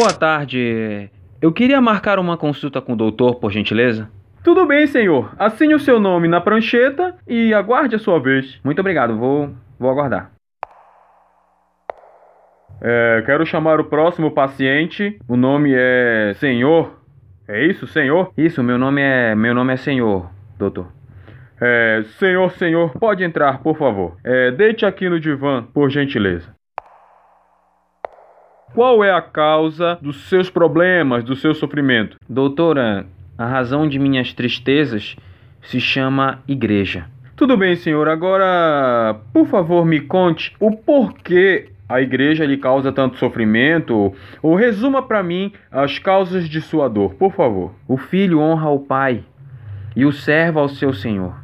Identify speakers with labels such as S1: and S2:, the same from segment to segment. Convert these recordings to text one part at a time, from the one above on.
S1: Boa tarde. Eu queria marcar uma consulta com o doutor, por gentileza.
S2: Tudo bem, senhor. Assine o seu nome na prancheta e aguarde a sua vez.
S1: Muito obrigado, vou, vou aguardar.
S2: É, quero chamar o próximo paciente. O nome é Senhor. É isso, Senhor?
S1: Isso, meu nome é meu nome é Senhor, doutor.
S2: É, senhor, senhor, pode entrar, por favor. É, deite aqui no divã, por gentileza. Qual é a causa dos seus problemas, do seu sofrimento?
S1: Doutora, a razão de minhas tristezas se chama igreja.
S2: Tudo bem, senhor. Agora, por favor, me conte o porquê a igreja lhe causa tanto sofrimento, ou resuma para mim as causas de sua dor, por favor.
S1: O filho honra o pai e o servo ao seu senhor.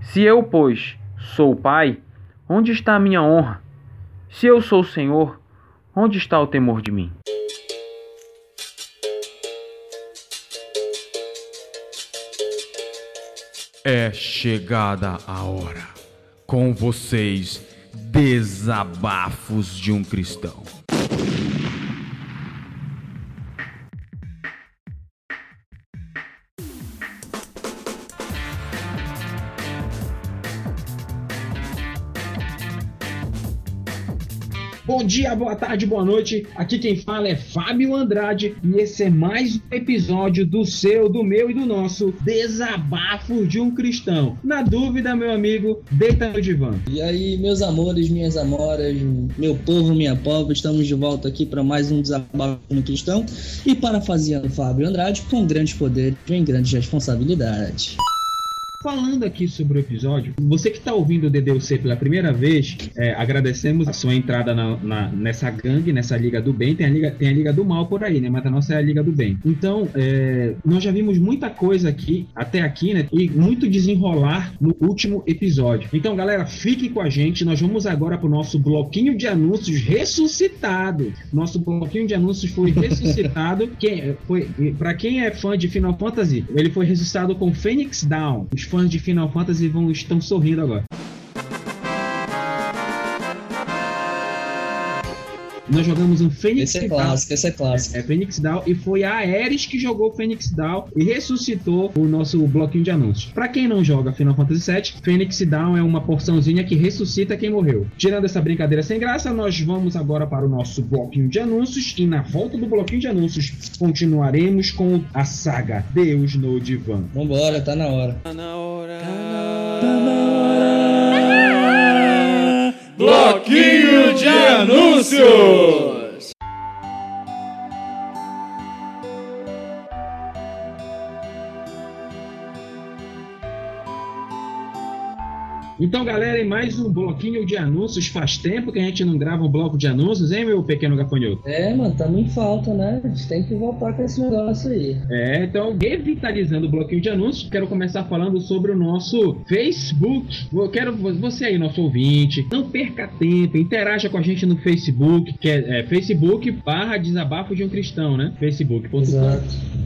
S1: Se eu, pois, sou o pai, onde está a minha honra? Se eu sou o senhor, onde está o temor de mim?
S3: É chegada a hora. Com vocês, Desabafos de um Cristão.
S4: Bom dia, boa tarde, boa noite. Aqui quem fala é Fábio Andrade e esse é mais um episódio do seu, do meu e do nosso Desabafo de um Cristão. Na dúvida, meu amigo, deita no divã.
S5: E aí, meus amores, minhas amoras, meu povo, minha pobre, estamos de volta aqui para mais um Desabafo de um Cristão e parafraseando Fábio Andrade, com grandes poderes vem grandes responsabilidades.
S4: Falando aqui sobre o episódio, você que está ouvindo o DDUC pela primeira vez, é, agradecemos a sua entrada na, na, nessa gangue, nessa Liga do Bem. Tem a Liga, tem a Liga do Mal por aí, né? Mas a nossa é a Liga do Bem. Então, é, nós já vimos muita coisa aqui, até aqui, né? E muito desenrolar no último episódio. Então, galera, fique com a gente. Nós vamos agora para o nosso bloquinho de anúncios ressuscitado. Nosso bloquinho de anúncios foi ressuscitado. quem, foi, para quem é fã de Final Fantasy, ele foi ressuscitado com Phoenix Down. Os fãs de Final Fantasy vão, estão sorrindo agora. Nós jogamos um Phoenix
S5: Esse é clássico, esse é clássico.
S4: É, Phoenix Down e foi a Ares que jogou Phoenix Down e ressuscitou o nosso bloquinho de anúncios. Para quem não joga Final Fantasy VII, Phoenix Down é uma porçãozinha que ressuscita quem morreu. Tirando essa brincadeira sem graça, nós vamos agora para o nosso bloquinho de anúncios e na volta do bloquinho de anúncios continuaremos com a saga Deus no Divã.
S5: Vambora, tá na hora.
S1: Tá na hora.
S3: Tá na hora. Bloquinho de
S4: Então, galera, em mais um bloquinho de anúncios. Faz tempo que a gente não grava um bloco de anúncios, hein, meu pequeno gafanhoto?
S5: É, mano, tamo em falta, né? A gente tem que voltar com esse negócio aí.
S4: É, então, revitalizando o bloquinho de anúncios, quero começar falando sobre o nosso Facebook. Eu quero você aí, nosso ouvinte, não perca tempo, interaja com a gente no Facebook, que é, é Facebook barra desabafo de um cristão, né? Facebook.com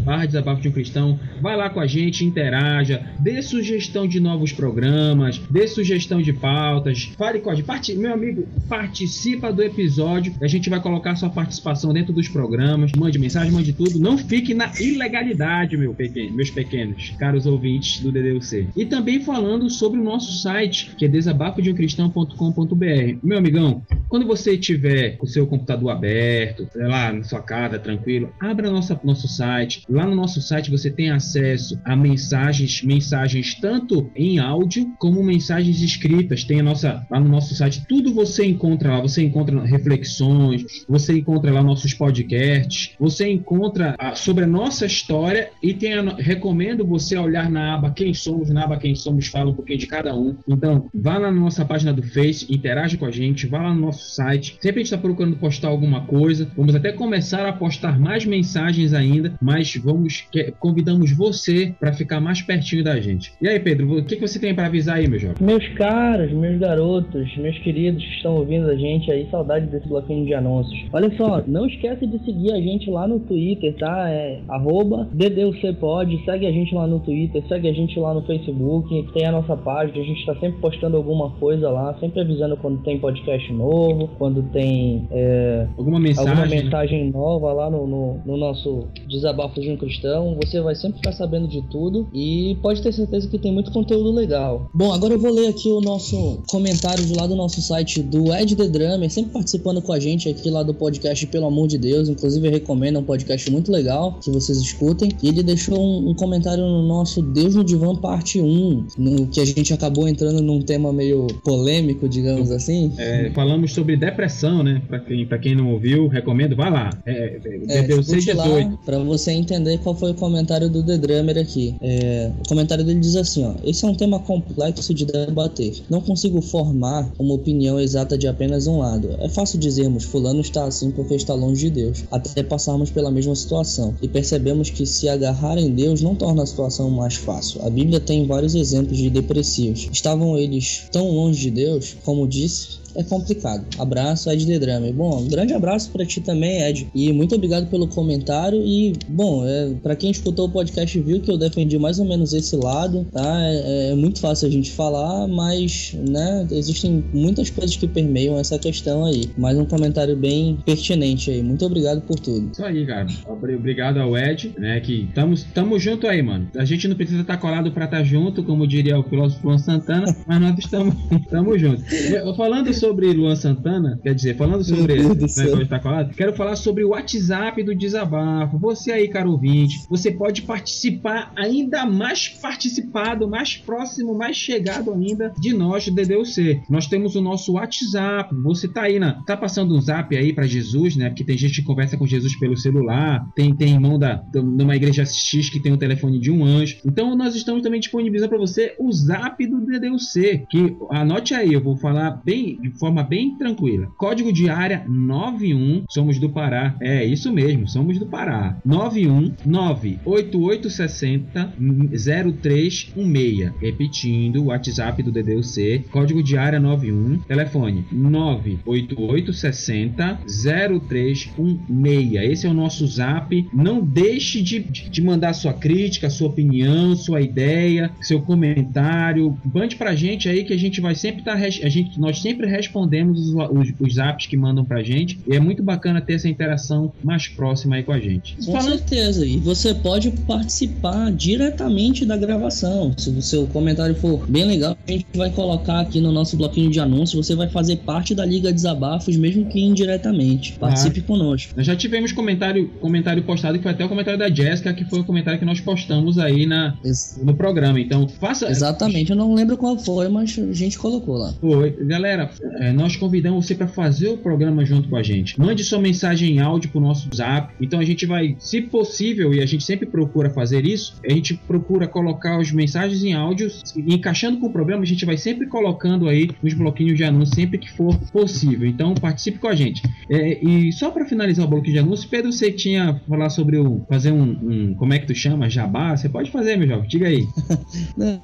S4: barra desabafo de um cristão. Vai lá com a gente, interaja, dê sugestão de novos programas, dê sugestão de pautas, fale com a gente. Parti meu amigo, participa do episódio. A gente vai colocar sua participação dentro dos programas. Mande mensagem, mande tudo. Não fique na ilegalidade, meu pequeno, meus pequenos, caros ouvintes do DDUC. E também falando sobre o nosso site, que é desabafodeumcristão.com.br. Meu amigão, quando você tiver o seu computador aberto, sei lá, na sua casa, tranquilo, abra nossa, nosso site. Lá no nosso site você tem acesso a mensagens, mensagens tanto em áudio como mensagens escritas. Tem a nossa lá no nosso site, tudo você encontra lá. Você encontra reflexões, você encontra lá nossos podcasts, você encontra a, sobre a nossa história e tem a, recomendo você olhar na aba Quem Somos, na aba Quem Somos fala um pouquinho de cada um. Então, vá lá na nossa página do Face, interage com a gente, vá lá no nosso site. Sempre a gente está procurando postar alguma coisa. Vamos até começar a postar mais mensagens ainda, mas vamos que, convidamos você para ficar mais pertinho da gente. E aí, Pedro, o que, que você tem para avisar aí, meu jovem?
S5: Meus caros, meus garotos, meus queridos que estão ouvindo a gente aí, saudade desse bloquinho de anúncios. Olha só, não esquece de seguir a gente lá no Twitter, tá? É arroba DDUCPod, segue a gente lá no Twitter, segue a gente lá no Facebook, tem a nossa página, a gente tá sempre postando alguma coisa lá, sempre avisando quando tem podcast novo quando tem é,
S4: alguma mensagem,
S5: alguma
S4: né?
S5: mensagem nova lá no, no, no nosso desabafo de um cristão, você vai sempre ficar sabendo de tudo e pode ter certeza que tem muito conteúdo legal. Bom, agora eu vou ler aqui o nosso comentário de lá do nosso site do Ed The Drummer, sempre participando com a gente aqui lá do podcast Pelo Amor de Deus, inclusive eu recomendo, é um podcast muito legal que vocês escutem. E ele deixou um, um comentário no nosso Deus no Divã parte 1, no que a gente acabou entrando num tema meio polêmico, digamos assim.
S4: É, falamos sobre depressão, né? Pra quem, pra quem não ouviu, recomendo, vai lá. É,
S5: É, lá
S4: 18.
S5: pra você entender qual foi o comentário do The Drummer aqui. É, o comentário dele diz assim, ó. Esse é um tema complexo de debater. Não consigo formar uma opinião exata de apenas um lado. É fácil dizermos, fulano está assim porque está longe de Deus, até passarmos pela mesma situação. E percebemos que se agarrar em Deus não torna a situação mais fácil. A Bíblia tem vários exemplos de depressivos. Estavam eles tão longe de Deus, como disse, é complicado. Abraço, Ed The Drummer. Bom, um grande abraço pra ti também, Ed. E muito obrigado pelo comentário. E, bom, é, para quem escutou o podcast viu que eu defendi mais ou menos esse lado, tá? É, é muito fácil a gente falar, mas, né, existem muitas coisas que permeiam essa questão aí. Mais um comentário bem pertinente aí. Muito obrigado por tudo.
S4: Isso aí, cara. Obri- Obrigado ao Ed, né? Que estamos tamo junto aí, mano. A gente não precisa estar colado pra estar junto, como diria o filósofo Luan Santana, mas nós estamos tamo junto. Eu- Falando sobre Luan Santana, quer dizer, falando sobre né, está colado, quero falar sobre o WhatsApp do Desabafo. Você aí, caro ouvinte, você pode participar ainda mais participado, mais próximo, mais chegado ainda de nós do DDUC. Nós temos o nosso WhatsApp. Você tá aí na, tá passando um zap aí para Jesus, né? Porque tem gente que conversa com Jesus pelo celular, tem tem irmão da de uma igreja X que tem o telefone de um anjo. Então nós estamos também disponibilizando para você o zap do DDUC, que anote aí, eu vou falar bem de forma bem tranquila. Código de área 91, somos do Pará. É isso mesmo, somos do Pará. 9198860 0316. Repetindo, o WhatsApp do DDUC, código de área 91, telefone 98860 0316. Esse é o nosso zap. Não deixe de, de mandar sua crítica, sua opinião, sua ideia, seu comentário. Mande pra gente aí que a gente vai sempre estar. a gente, nós sempre respondemos os, os, os zaps que mandam pra gente. E é muito bacana ter essa interação mais próxima aí com a gente.
S5: Com
S4: Falando-
S5: certeza. E você pode participar diretamente da gravação. Se o seu comentário for bem legal, a gente vai colocar aqui no nosso bloquinho de anúncios. Você vai fazer parte da Liga Desabafos, mesmo que indiretamente. Participe conosco.
S4: Nós já tivemos comentário, comentário postado que foi até o comentário da Jéssica, que foi o comentário que nós postamos aí na,
S5: Ex-
S4: no programa. Então, faça.
S5: Exatamente, eu não lembro qual foi, mas a gente colocou lá.
S4: Foi. Galera, é, nós convidamos você para fazer o programa junto com a gente. Mande sua mensagem em áudio pro nosso zap. Então a gente vai, se possível, e a gente sempre procura fazer isso, a gente procura colocar as mensagens em áudio, e encaixando com o programa, a gente vai sempre colocando aí nos bloquinhos de anúncio sempre que for possível. Então participe com a gente. É, e só para finalizar o bloquinho de anúncio, Pedro, você tinha falar sobre o fazer um, um- como é que tu chama, jabá? Você pode fazer, meu jovem. Diga aí.
S5: Não,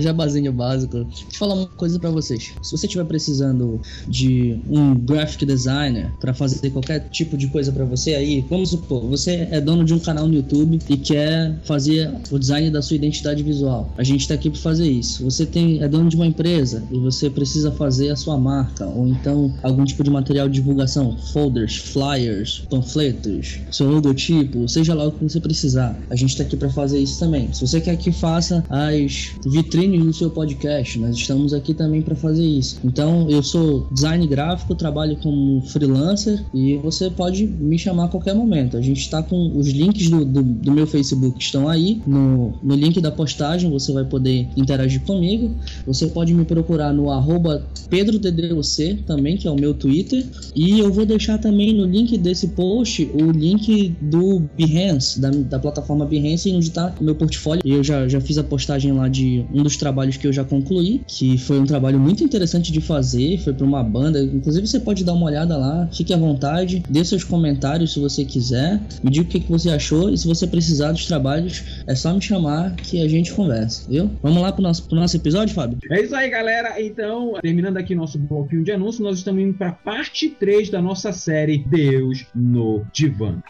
S5: jabazinho básico. Deixa eu falar uma coisa pra vocês. Se você estiver precisando de um graphic designer pra fazer qualquer tipo de coisa pra você aí, vamos supor, você é dono de um canal no YouTube e quer fazer o design da sua identidade visual. A gente tá aqui pra fazer isso. Você tem é dono de uma empresa e você precisa fazer a sua marca ou então algum tipo de material de divulgação, folders, flyers, panfletos, seu logotipo, seja lá o que você precisar. A gente tá aqui pra fazer isso também. Se você quer que faça as vitrines do seu podcast, nós estamos aqui também para fazer isso. Então, eu sou design gráfico, trabalho como freelancer e você pode me chamar a qualquer momento. A gente está com os links do, do, do meu Facebook estão aí no, no link da postagem. Você vai poder interagir comigo. Você pode me procurar no arroba PedroDDOC também, que é o meu Twitter. E eu vou deixar também no link desse post o link do Behance, da, da plataforma Behance, onde está o meu portfólio. Eu já, já fiz a postagem lá de um dos trabalhos que eu já concluí, que foi um trabalho muito interessante de fazer, foi para uma banda. Inclusive você pode dar uma olhada lá, fique à vontade, dê seus comentários se você quiser, me diga o que, que você achou e se você precisar dos trabalhos, é só me chamar que a gente conversa, viu? Vamos lá pro nosso, nosso episódio, Fábio?
S4: É isso aí, galera. Então, terminando aqui nosso bloquinho de anúncio, nós estamos indo para parte 3 da nossa série Deus no Divã.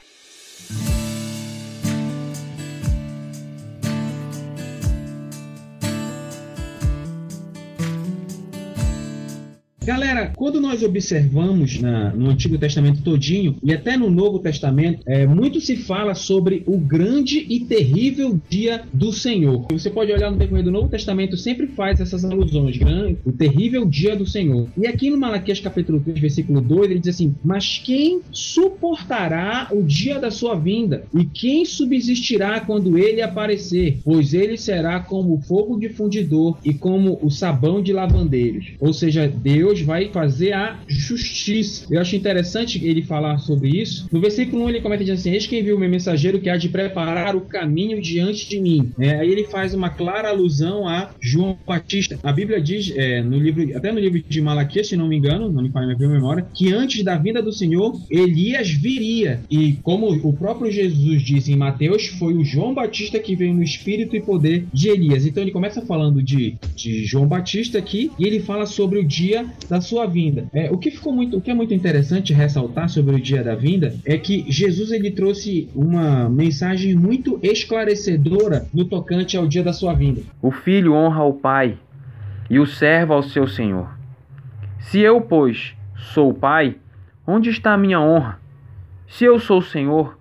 S4: Galera, quando nós observamos na, no Antigo Testamento todinho e até no Novo Testamento, é, muito se fala sobre o grande e terrível dia do Senhor. Você pode olhar no decorrer do Novo Testamento, sempre faz essas alusões, grande, o terrível dia do Senhor. E aqui no Malaquias capítulo 3, versículo 2, ele diz assim: Mas quem suportará o dia da sua vinda? E quem subsistirá quando ele aparecer? Pois ele será como o fogo de fundidor e como o sabão de lavandeiros. Ou seja, Deus vai fazer a justiça. Eu acho interessante ele falar sobre isso. No versículo 1 ele comenta dizendo assim: Eis quem viu o meu mensageiro que há de preparar o caminho diante de mim. É, aí ele faz uma clara alusão a João Batista. A Bíblia diz, é, no livro, até no livro de Malaquias, se não me engano, não me falha minha memória, que antes da vinda do Senhor, Elias viria. E como o próprio Jesus disse em Mateus, foi o João Batista que veio no espírito e poder de Elias. Então ele começa falando de, de João Batista aqui e ele fala sobre o dia da sua vinda. É, o que ficou muito, o que é muito interessante ressaltar sobre o dia da vinda é que Jesus ele trouxe uma mensagem muito esclarecedora no tocante ao dia da sua vinda.
S1: O filho honra o pai e o servo ao seu senhor. Se eu, pois, sou o pai, onde está a minha honra? Se eu sou o senhor,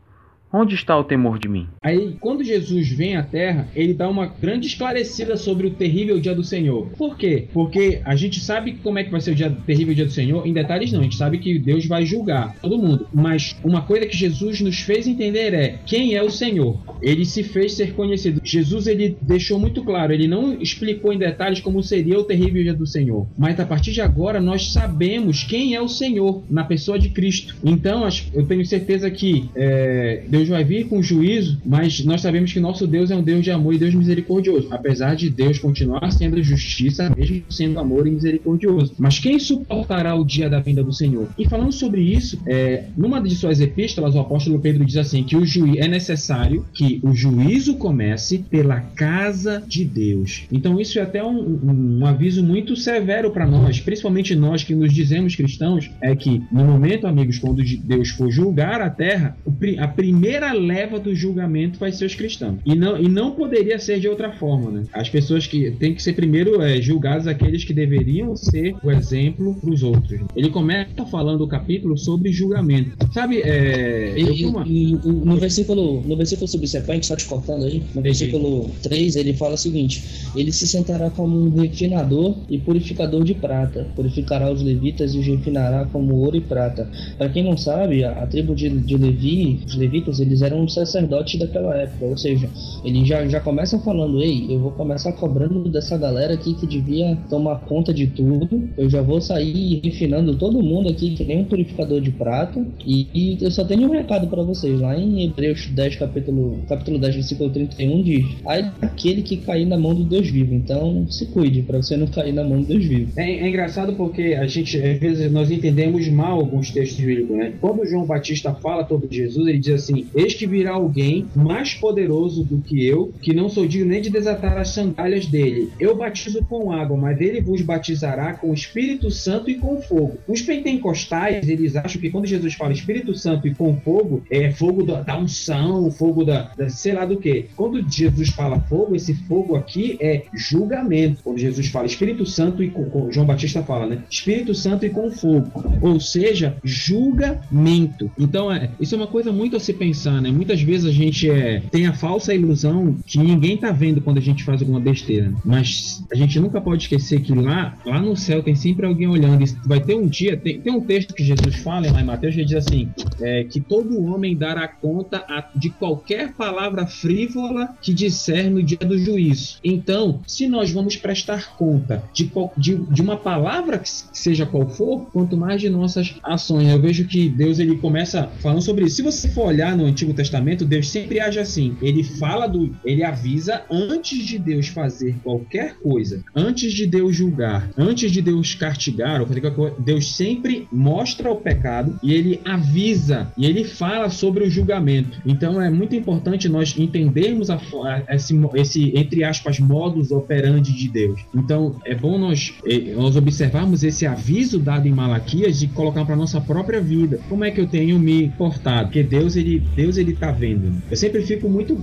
S1: Onde está o temor de mim?
S4: Aí, quando Jesus vem à Terra, ele dá uma grande esclarecida sobre o terrível dia do Senhor. Por quê? Porque a gente sabe como é que vai ser o dia, terrível dia do Senhor. Em detalhes, não. A gente sabe que Deus vai julgar todo mundo. Mas uma coisa que Jesus nos fez entender é quem é o Senhor. Ele se fez ser conhecido. Jesus ele deixou muito claro. Ele não explicou em detalhes como seria o terrível dia do Senhor. Mas a partir de agora nós sabemos quem é o Senhor na pessoa de Cristo. Então eu tenho certeza que é, Deus vai vir com juízo, mas nós sabemos que nosso Deus é um Deus de amor e Deus misericordioso, apesar de Deus continuar sendo justiça, mesmo sendo amor e misericordioso. Mas quem suportará o dia da vinda do Senhor? E falando sobre isso, é, numa de suas epístolas, o apóstolo Pedro diz assim que o juiz é necessário que o juízo comece pela casa de Deus. Então isso é até um, um, um aviso muito severo para nós, principalmente nós que nos dizemos cristãos, é que no momento, amigos, quando Deus for julgar a terra, a primeira primeira leva do julgamento vai ser os cristãos. E não, e não poderia ser de outra forma, né? As pessoas que têm que ser primeiro é, julgadas aqueles que deveriam ser o exemplo para os outros. Ele começa falando o capítulo sobre julgamento. Sabe, é,
S5: e, uma... e, no versículo no versículo subsequente, só te cortando aí, no versículo 3, ele fala o seguinte: Ele se sentará como um refinador e purificador de prata, purificará os levitas e os refinará como ouro e prata. Para quem não sabe, a, a tribo de, de Levi, os levitas, eles eram sacerdotes daquela época, ou seja, eles já, já começam falando, ei, eu vou começar cobrando dessa galera aqui que devia tomar conta de tudo, eu já vou sair refinando todo mundo aqui que nem um purificador de prata, e, e eu só tenho um recado para vocês, lá em Hebreus 10, capítulo, capítulo 10, versículo 31, diz, aí aquele que cair na mão do Deus vivo, então se cuide para você não cair na mão do Deus vivo.
S4: É, é engraçado porque a gente, às vezes, nós entendemos mal alguns textos bíblicos, né? Quando João Batista fala sobre Jesus, ele diz assim, Eis que virá alguém mais poderoso do que eu, que não sou digno nem de desatar as sandálias dele. Eu batizo com água, mas ele vos batizará com o Espírito Santo e com fogo. Os pentecostais, eles acham que quando Jesus fala Espírito Santo e com fogo, é fogo da, da unção, fogo da, da, sei lá do que. Quando Jesus fala fogo, esse fogo aqui é julgamento. Quando Jesus fala Espírito Santo e com, João Batista fala, né? Espírito Santo e com fogo. Ou seja, julgamento. Então, é, isso é uma coisa muito a se pensar, né? Muitas vezes a gente é, tem a falsa ilusão que ninguém tá vendo quando a gente faz alguma besteira. Mas a gente nunca pode esquecer que lá, lá no céu tem sempre alguém olhando. Vai ter um dia, tem, tem um texto que Jesus fala lá em Mateus que diz assim: é, que todo homem dará conta a, de qualquer palavra frívola que disser no dia do juízo. Então, se nós vamos prestar conta de, de, de uma palavra que seja qual for, quanto mais de nossas ações. Eu vejo que Deus ele começa falando sobre isso. Se você for olhar no Antigo Testamento, Deus sempre age assim. Ele fala do. Ele avisa antes de Deus fazer qualquer coisa, antes de Deus julgar, antes de Deus castigar, ou fazer qualquer coisa, Deus sempre mostra o pecado e ele avisa e ele fala sobre o julgamento. Então é muito importante nós entendermos a, a, esse, esse, entre aspas, modus operandi de Deus. Então é bom nós, eh, nós observarmos esse aviso dado em Malaquias de colocar para nossa própria vida. Como é que eu tenho me portado? Porque Deus ele, Deus ele tá vendo. Eu sempre fico muito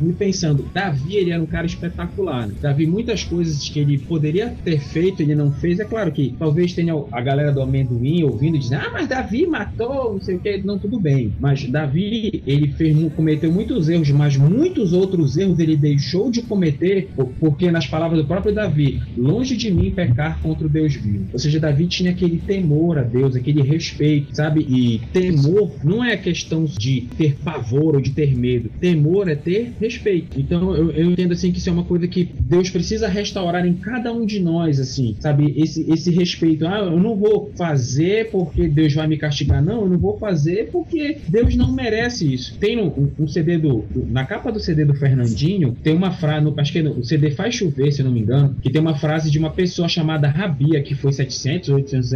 S4: me pensando, Davi ele era um cara espetacular. Né? Davi muitas coisas que ele poderia ter feito ele não fez. É claro que talvez tenha a galera do amendoim ouvindo dizendo, ah, mas Davi matou, não sei o que, não tudo bem. Mas Davi ele fez, cometeu muitos erros, mas muitos outros erros ele deixou de cometer porque nas palavras do próprio Davi, longe de mim pecar contra o Deus vivo. Ou seja, Davi tinha aquele temor a Deus, aquele respeito, sabe? E temor não é questão de ter pavor ou de ter medo. Temor é ter respeito. Então eu, eu entendo assim que isso é uma coisa que Deus precisa restaurar em cada um de nós, assim, sabe? Esse, esse respeito. Ah, eu não vou fazer porque Deus vai me castigar. Não, eu não vou fazer porque Deus não merece isso. Tem um, um CD do, Na capa do CD do Fernandinho, tem uma frase. No, acho que é o CD Faz Chover, se eu não me engano, que tem uma frase de uma pessoa chamada Rabia, que foi 700, 800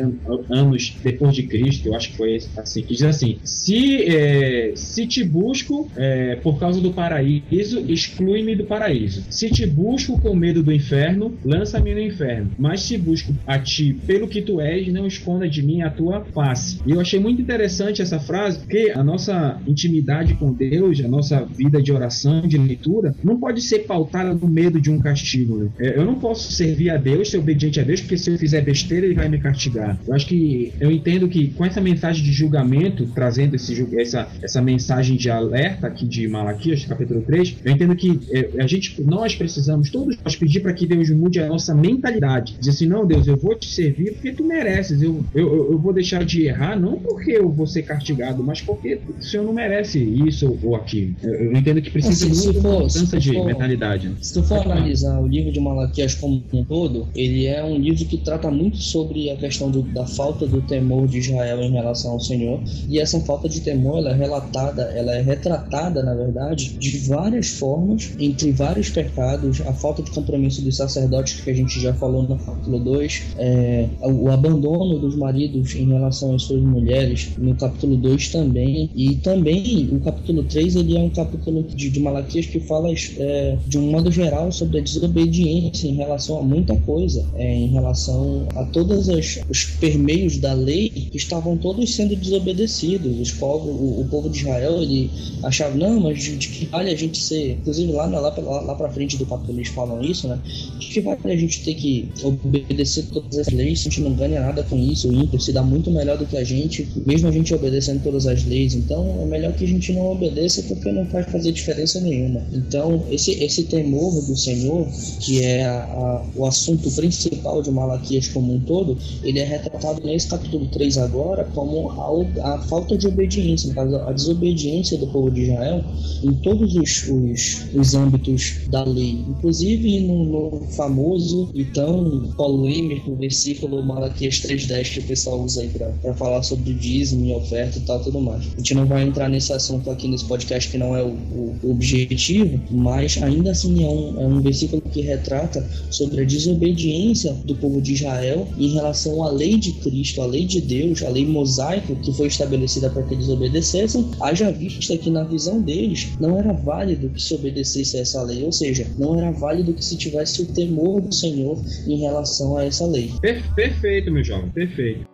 S4: anos depois de Cristo, eu acho que foi assim, que diz assim: Se, é, se te busco é, por causa do paraíso, exclui-me do paraíso. Se te busco com medo do inferno, lança-me no inferno. Mas se busco a ti pelo que tu és, não esconda de mim a tua face. E eu achei muito interessante essa frase, porque a nossa intimidade com Deus, a nossa vida de oração, de leitura, não pode ser pautada no medo de um castigo. Né? Eu não posso servir a Deus, ser obediente a Deus, porque se eu fizer besteira, ele vai me castigar. Eu acho que eu entendo que com essa mensagem de julgamento, trazendo esse, essa, essa mensagem de alerta aqui de Malaquias, capítulo 3, eu entendo que é, a gente, nós precisamos, todos nós, pedir para que Deus mude a nossa mentalidade. Dizer assim, não, Deus, eu vou te servir porque tu mereces. Eu, eu, eu vou deixar de errar, não porque eu vou ser castigado, mas porque o Senhor não merece isso ou aquilo. Eu, eu entendo que precisa
S5: Assim,
S4: muito de mudança de mentalidade. né?
S5: Se tu for analisar o livro de Malaquias como um todo, ele é um livro que trata muito sobre a questão do- da falta do temor de Israel em relação ao Senhor. E essa falta de temor, ela é relatada, ela é retratada, na verdade, de várias formas, entre vários pecados, a falta de compromisso dos sacerdotes, que a gente já falou no capítulo 2, é, o abandono dos maridos em relação às suas mulheres, no capítulo 2 também, e também o capítulo 3 ele é um capítulo de, de Malaquias que fala é, de um modo geral sobre a desobediência em relação a muita coisa, é, em relação a todos os permeios da lei que estavam todos sendo desobedecidos. Os povos, o, o povo de Israel ele achava, não, mas de, de que vale a gente ser, inclusive lá, lá, lá, lá pra frente do capítulo eles falam isso, né? De que vale a gente ter que obedecer todas as leis se a gente não ganha nada com isso, o ímpio se dá muito melhor do que a gente, mesmo a gente obedecendo todas as leis. Então é melhor que a gente não obedeça porque não vai fazer diferença nenhuma. Então esse, esse temor do Senhor, que é a- a- o assunto principal de Malaquias como um todo, ele é retratado nesse capítulo 3 agora como a, a falta de obediência, a desobediência do povo de Israel em todos os, os, os âmbitos da lei, inclusive no, no famoso e tão polêmico versículo Malaquias 3.10 que o pessoal usa aí para falar sobre dízimo e oferta e tal tudo mais. A gente não vai entrar nesse assunto aqui nesse podcast que não é o, o- objetivo, mas ainda assim é um, é um versículo que retrata sobre a desobediência do povo de Israel em relação à lei de Cristo, a lei de Deus, a lei mosaico que foi estabelecida para que eles obedecessem, haja vista que na visão deles não era válido que se obedecesse a essa lei, ou seja, não era válido que se tivesse o temor do Senhor em relação a essa lei.
S4: Per- perfeito, meu jovem, perfeito.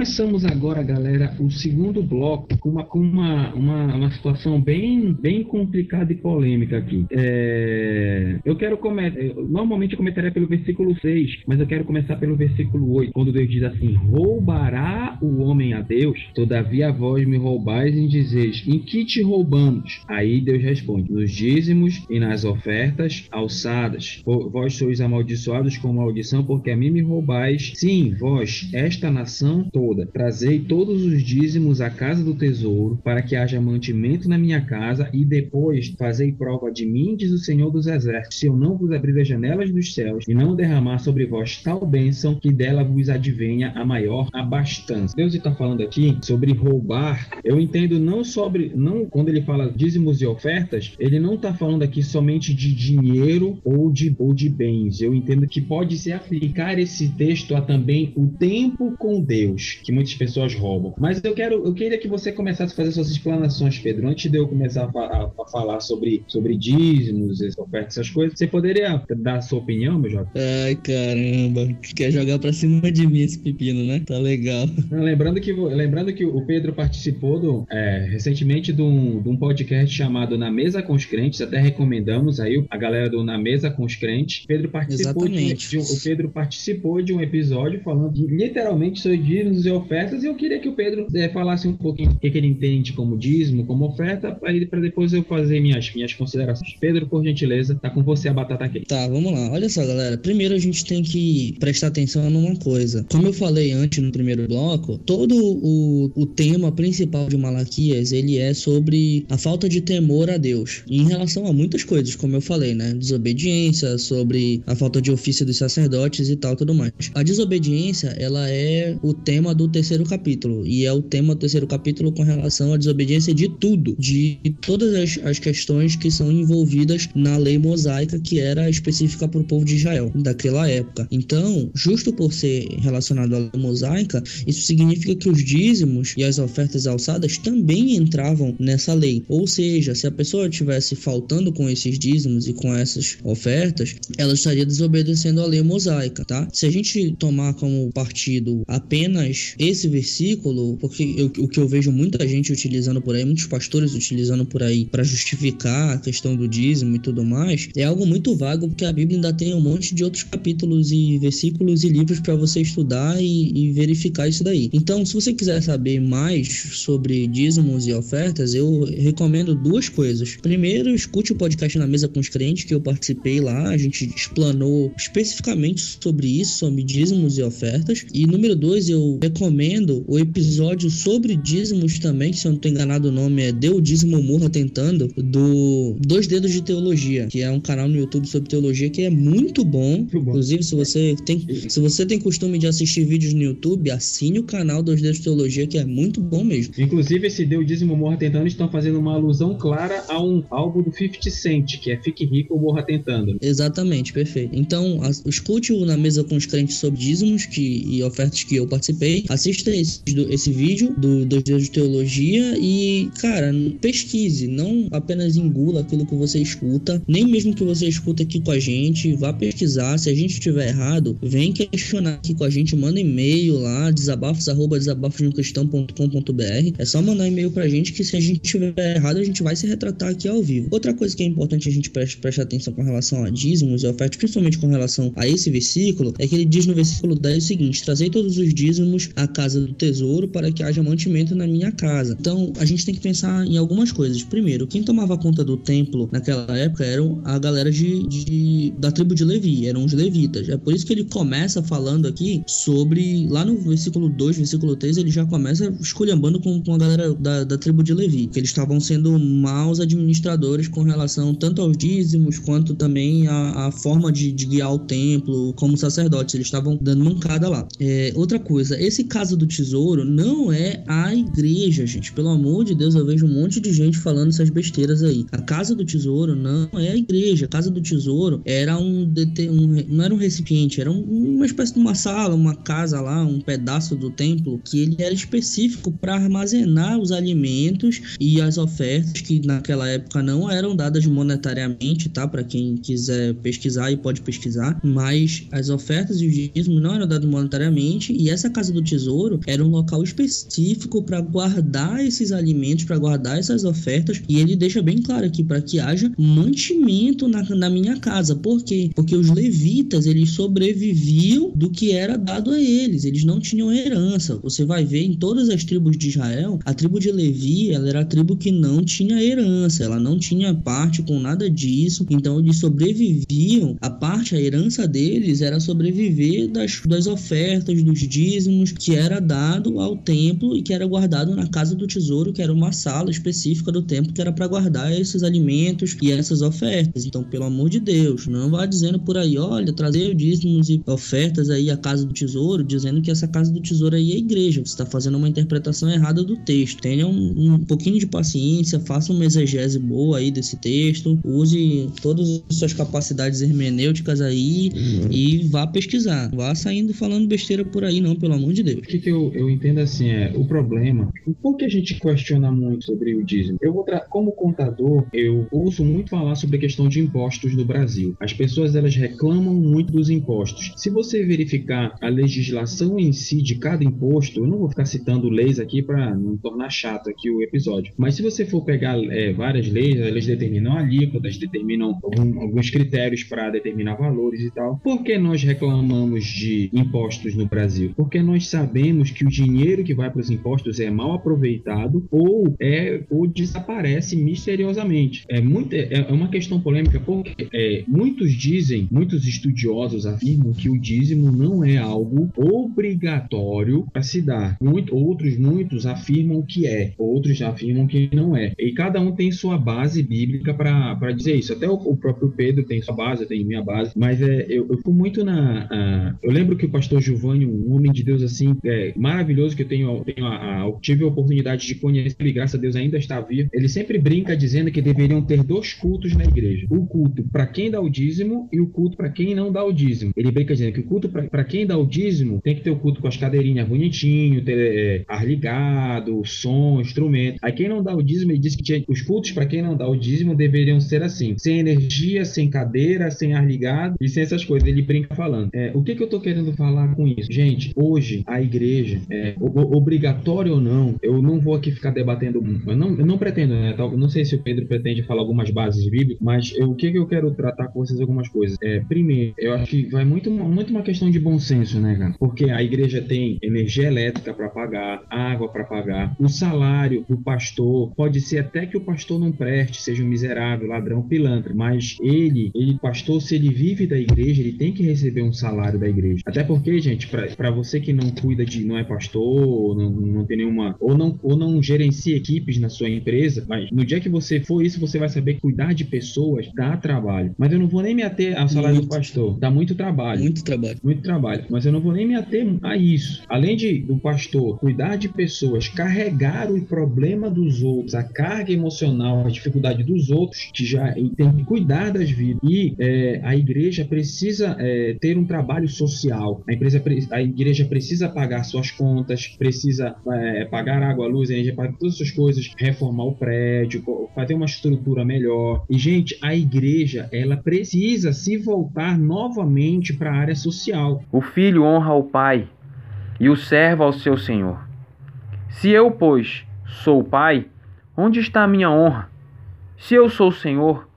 S4: Começamos agora, galera, o segundo bloco com uma, com uma, uma, uma situação bem, bem complicada e polêmica aqui. É, eu quero começar. Normalmente eu começaria pelo versículo 6, mas eu quero começar pelo versículo 8, quando Deus diz assim: Roubará o homem Deus? Todavia vós me roubais em dizeis: Em que te roubamos? Aí Deus responde: Nos dízimos e nas ofertas alçadas. Vós sois amaldiçoados com maldição, porque a mim me roubais. Sim, vós, esta nação toda: Trazei todos os dízimos à casa do tesouro, para que haja mantimento na minha casa, e depois fazei prova de mim, diz o Senhor dos Exércitos, se eu não vos abrir as janelas dos céus e não derramar sobre vós tal bênção, que dela vos advenha a maior abastança. Deus está falando aqui sobre roubar. Eu entendo não sobre, não quando ele fala dízimos e ofertas, ele não está falando aqui somente de dinheiro ou de, ou de bens. Eu entendo que pode se aplicar esse texto a também o tempo com Deus, que muitas pessoas roubam. Mas eu quero, eu queria que você começasse a fazer suas explanações, Pedro, antes de eu começar a, a, a falar sobre, sobre dízimos, ofertas, essas coisas. Você poderia dar a sua opinião, meu jovem?
S5: Ai, caramba. Quer jogar pra cima de mim esse pepino, né? Tá legal.
S4: Lembrando que, lembrando que o Pedro participou do, é, recentemente de um, de um podcast chamado Na Mesa com os Crentes, até recomendamos aí a galera do Na Mesa com os Crentes. Pedro participou de, de um, o Pedro participou de um episódio falando de, literalmente sobre dízimos e ofertas, e eu queria que o Pedro é, falasse um pouquinho o que, que, ele entende como dízimo, como oferta, para depois eu fazer minhas, minhas considerações. Pedro, por gentileza, tá com você a batata aqui.
S5: Tá, vamos lá. Olha só, galera. Primeiro a gente tem que prestar atenção numa coisa. Como eu falei antes no primeiro bloco, todo o, o tema principal de Malaquias, ele é sobre a falta de temor a Deus. em relação a muitas coisas, como eu falei, né? Desobediência, sobre a falta de ofício dos sacerdotes e tal, tudo mais. A desobediência, ela é o tema do terceiro capítulo. E é o tema do terceiro capítulo com relação à desobediência de tudo. De todas as, as questões que são envolvidas na lei mosaica, que era específica para o povo de Israel, daquela época. Então, justo por ser relacionado à lei mosaica, isso significa que os dízimos e as ofertas alçadas também entravam nessa lei. Ou seja, se a pessoa estivesse faltando com esses dízimos e com essas ofertas, ela estaria desobedecendo a lei mosaica, tá? Se a gente tomar como partido apenas esse versículo, porque eu, o que eu vejo muita gente utilizando por aí, muitos pastores utilizando por aí para justificar a questão do dízimo e tudo mais, é algo muito vago, porque a Bíblia ainda tem um monte de outros capítulos e versículos e livros para você estudar e, e verificar isso daí. Então, se você quiser saber mais sobre dízimos e ofertas, eu recomendo duas coisas. Primeiro, escute o podcast na mesa com os crentes que eu participei lá, a gente explanou especificamente sobre isso, sobre dízimos e ofertas. E número dois, eu recomendo o episódio sobre dízimos também, que se eu não estou enganado o nome é Deu Dízimo Morra Tentando, do Dois Dedos de Teologia, que é um canal no YouTube sobre teologia que é muito bom. Muito bom. Inclusive, se você tem se você tem costume de assistir vídeos no YouTube, assine o canal Dois Dedos de Teologia, que é muito bom mesmo.
S4: Inclusive, esse Deu Dízimo Morra Tentando estão fazendo uma alusão clara a um álbum do 50 Cent, que é Fique Rico ou Morra Tentando.
S5: Exatamente, perfeito. Então, escute o Na Mesa com os Crentes sobre dízimos que, e ofertas que eu participei. Assista esse, esse vídeo do Dois Deus de Teologia e, cara, pesquise. Não apenas engula aquilo que você escuta, nem mesmo que você escuta aqui com a gente. Vá pesquisar. Se a gente estiver errado, vem questionar aqui com a gente. Manda e-mail lá, desabafos, arroba desabafosdeumcristão.com.br. É só mandar e-mail pra gente que se a gente estiver errado, a gente vai se retratar aqui ao vivo. Outra coisa que é importante a gente prestar atenção com relação a dízimos e ofertas, principalmente com relação a esse versículo, é que ele diz no versículo 10 o seguinte: Trazei todos os dízimos à casa do tesouro para que haja mantimento na minha casa. Então, a gente tem que pensar em algumas coisas. Primeiro, quem tomava conta do templo naquela época eram a galera de, de da tribo de Levi, eram os levitas. É por isso que ele começa falando aqui sobre, lá no versículo 2, versículo 3, ele já começa esculhambando com, com a galera da, da tribo de Levi, que eles estavam sendo maus administradores com relação tanto aos dízimos quanto também a, a forma de, de guiar o templo como sacerdotes. Eles estavam dando mancada lá. É, outra coisa, esse caso do tesouro não é a igreja, gente. Pelo amor de Deus, eu vejo um monte de gente falando essas besteiras aí. A casa do tesouro não é a igreja. A casa do tesouro era um, um não era um recipiente, era um, uma espécie de uma sala, uma casa lá, um pedaço do templo que ele era específico para armazenar os alimentos e as ofertas que naquela época não eram dadas monetariamente, tá? Para quem quiser pesquisar e pode pesquisar, mas as ofertas e os dízimos não eram dados monetariamente e essa casa do tesouro era um local específico para guardar esses alimentos, para guardar essas ofertas e ele deixa bem claro aqui para que haja mantimento na, na minha casa. Por quê? Porque os levitas eles sobreviviam do que era dado a eles, eles não tinham herança. Você vai ver em todas as tribos de Israel, a tribo de Levi ela era a tribo que não tinha herança, ela não tinha parte com nada disso, então eles sobreviviam, a parte, a herança deles era sobreviver das, das ofertas, dos dízimos que era dado ao templo e que era guardado na casa do tesouro, que era uma sala específica do templo que era para guardar esses alimentos e essas ofertas. Então, pelo amor de Deus, não vá dizendo por aí, olha, trazer dízimos e ofertas aí à casa do tesouro, dizendo que essa casa do tesouro aí é a Você está fazendo uma interpretação errada do texto. Tenha um, um pouquinho de paciência, faça uma exegese boa aí desse texto, use todas as suas capacidades hermenêuticas aí uhum. e vá pesquisar. Vá saindo falando besteira por aí, não, pelo amor de Deus.
S4: O que, que eu, eu entendo assim é o problema. Por que a gente questiona muito sobre o dízimo? Eu vou como contador, eu ouço muito falar sobre a questão de impostos no Brasil. As pessoas elas reclamam muito dos impostos. Se você verificar a legislação em si de cada imposto, eu não vou ficar citando leis aqui para não tornar chato aqui o episódio. Mas se você for pegar é, várias leis, elas determinam alíquotas, determinam algum, alguns critérios para determinar valores e tal. Por que nós reclamamos de impostos no Brasil? Porque nós sabemos que o dinheiro que vai para os impostos é mal aproveitado ou é ou desaparece misteriosamente. É muito é, é uma questão polêmica porque é, muitos dizem, muitos estudiosos afirmam que o dízimo não é algo obrigatório para se dar. Muito, outros muitos afirmam que é, outros afirmam que não é. E cada um tem sua base bíblica para dizer isso. Até o, o, próprio Pedro tem sua base, tenho minha base. Mas é, eu, eu fico muito na. A, eu lembro que o pastor Giovanni, um homem de Deus assim, é, maravilhoso, que eu tenho, tenho a, a, tive a oportunidade de conhecer, e graças a Deus ainda está vivo. Ele sempre brinca dizendo que deveriam ter dois cultos na igreja: o culto para quem dá o dízimo e o culto para quem não dá o dízimo. Ele brinca dizendo que o culto para quem dá o dízimo tem que ter o culto com as cadeirinhas bonitinho, é, ar ligado, som, instrumento. Aí quem não dá o dízimo, ele diz que tinha, os cultos para quem não dá o dízimo deveriam ser assim: sem energia, sem cadeira, sem ar ligado e sem essas coisas. Ele brinca falando. É, o que, que eu tô querendo falar com isso? Gente, hoje a igreja, é, obrigatório ou não, eu não vou aqui ficar debatendo, eu não, eu não pretendo, né? Não sei se o Pedro pretende falar algumas bases bíblicas, mas eu, o que, que eu quero tratar com vocês algumas coisas. É, primeiro, eu acho que vai muito, muito uma questão de bom senso, né, cara? Porque a igreja tem energia elétrica para pagar, água para pagar, o salário do pastor pode ser até que o pastor não preste, seja um miserável, ladrão, pilantra, mas ele, ele pastor, se ele vive da igreja, ele tem que receber um salário da igreja. Até porque, gente, para você que não cuida de, não é pastor, não, não tem nenhuma, ou não, ou não gerencia equipes na sua empresa, mas no dia que você for isso, você vai saber cuidar de pessoas dá trabalho. Mas eu não vou nem me ater ao salário muito. do pastor, dá muito trabalho.
S5: Muito trabalho.
S4: Muito trabalho. Mas eu não vou nem me ater a isso. Além de do pastor cuidar de pessoas, carregar o problema dos outros, a carga emocional, a dificuldade dos outros, que já tem que cuidar das vidas. E é, a igreja precisa é, ter um trabalho social. A, empresa, a igreja precisa pagar suas contas, precisa é, pagar água, luz, energia, pagar todas essas coisas, reformar o prédio, fazer uma estrutura melhor. E, gente, a igreja, ela precisa se voltar novamente para a área social.
S1: O filho honra o pai e o servo ao seu senhor. Se eu, pois, sou o pai, onde está a minha honra? Se eu sou o senhor,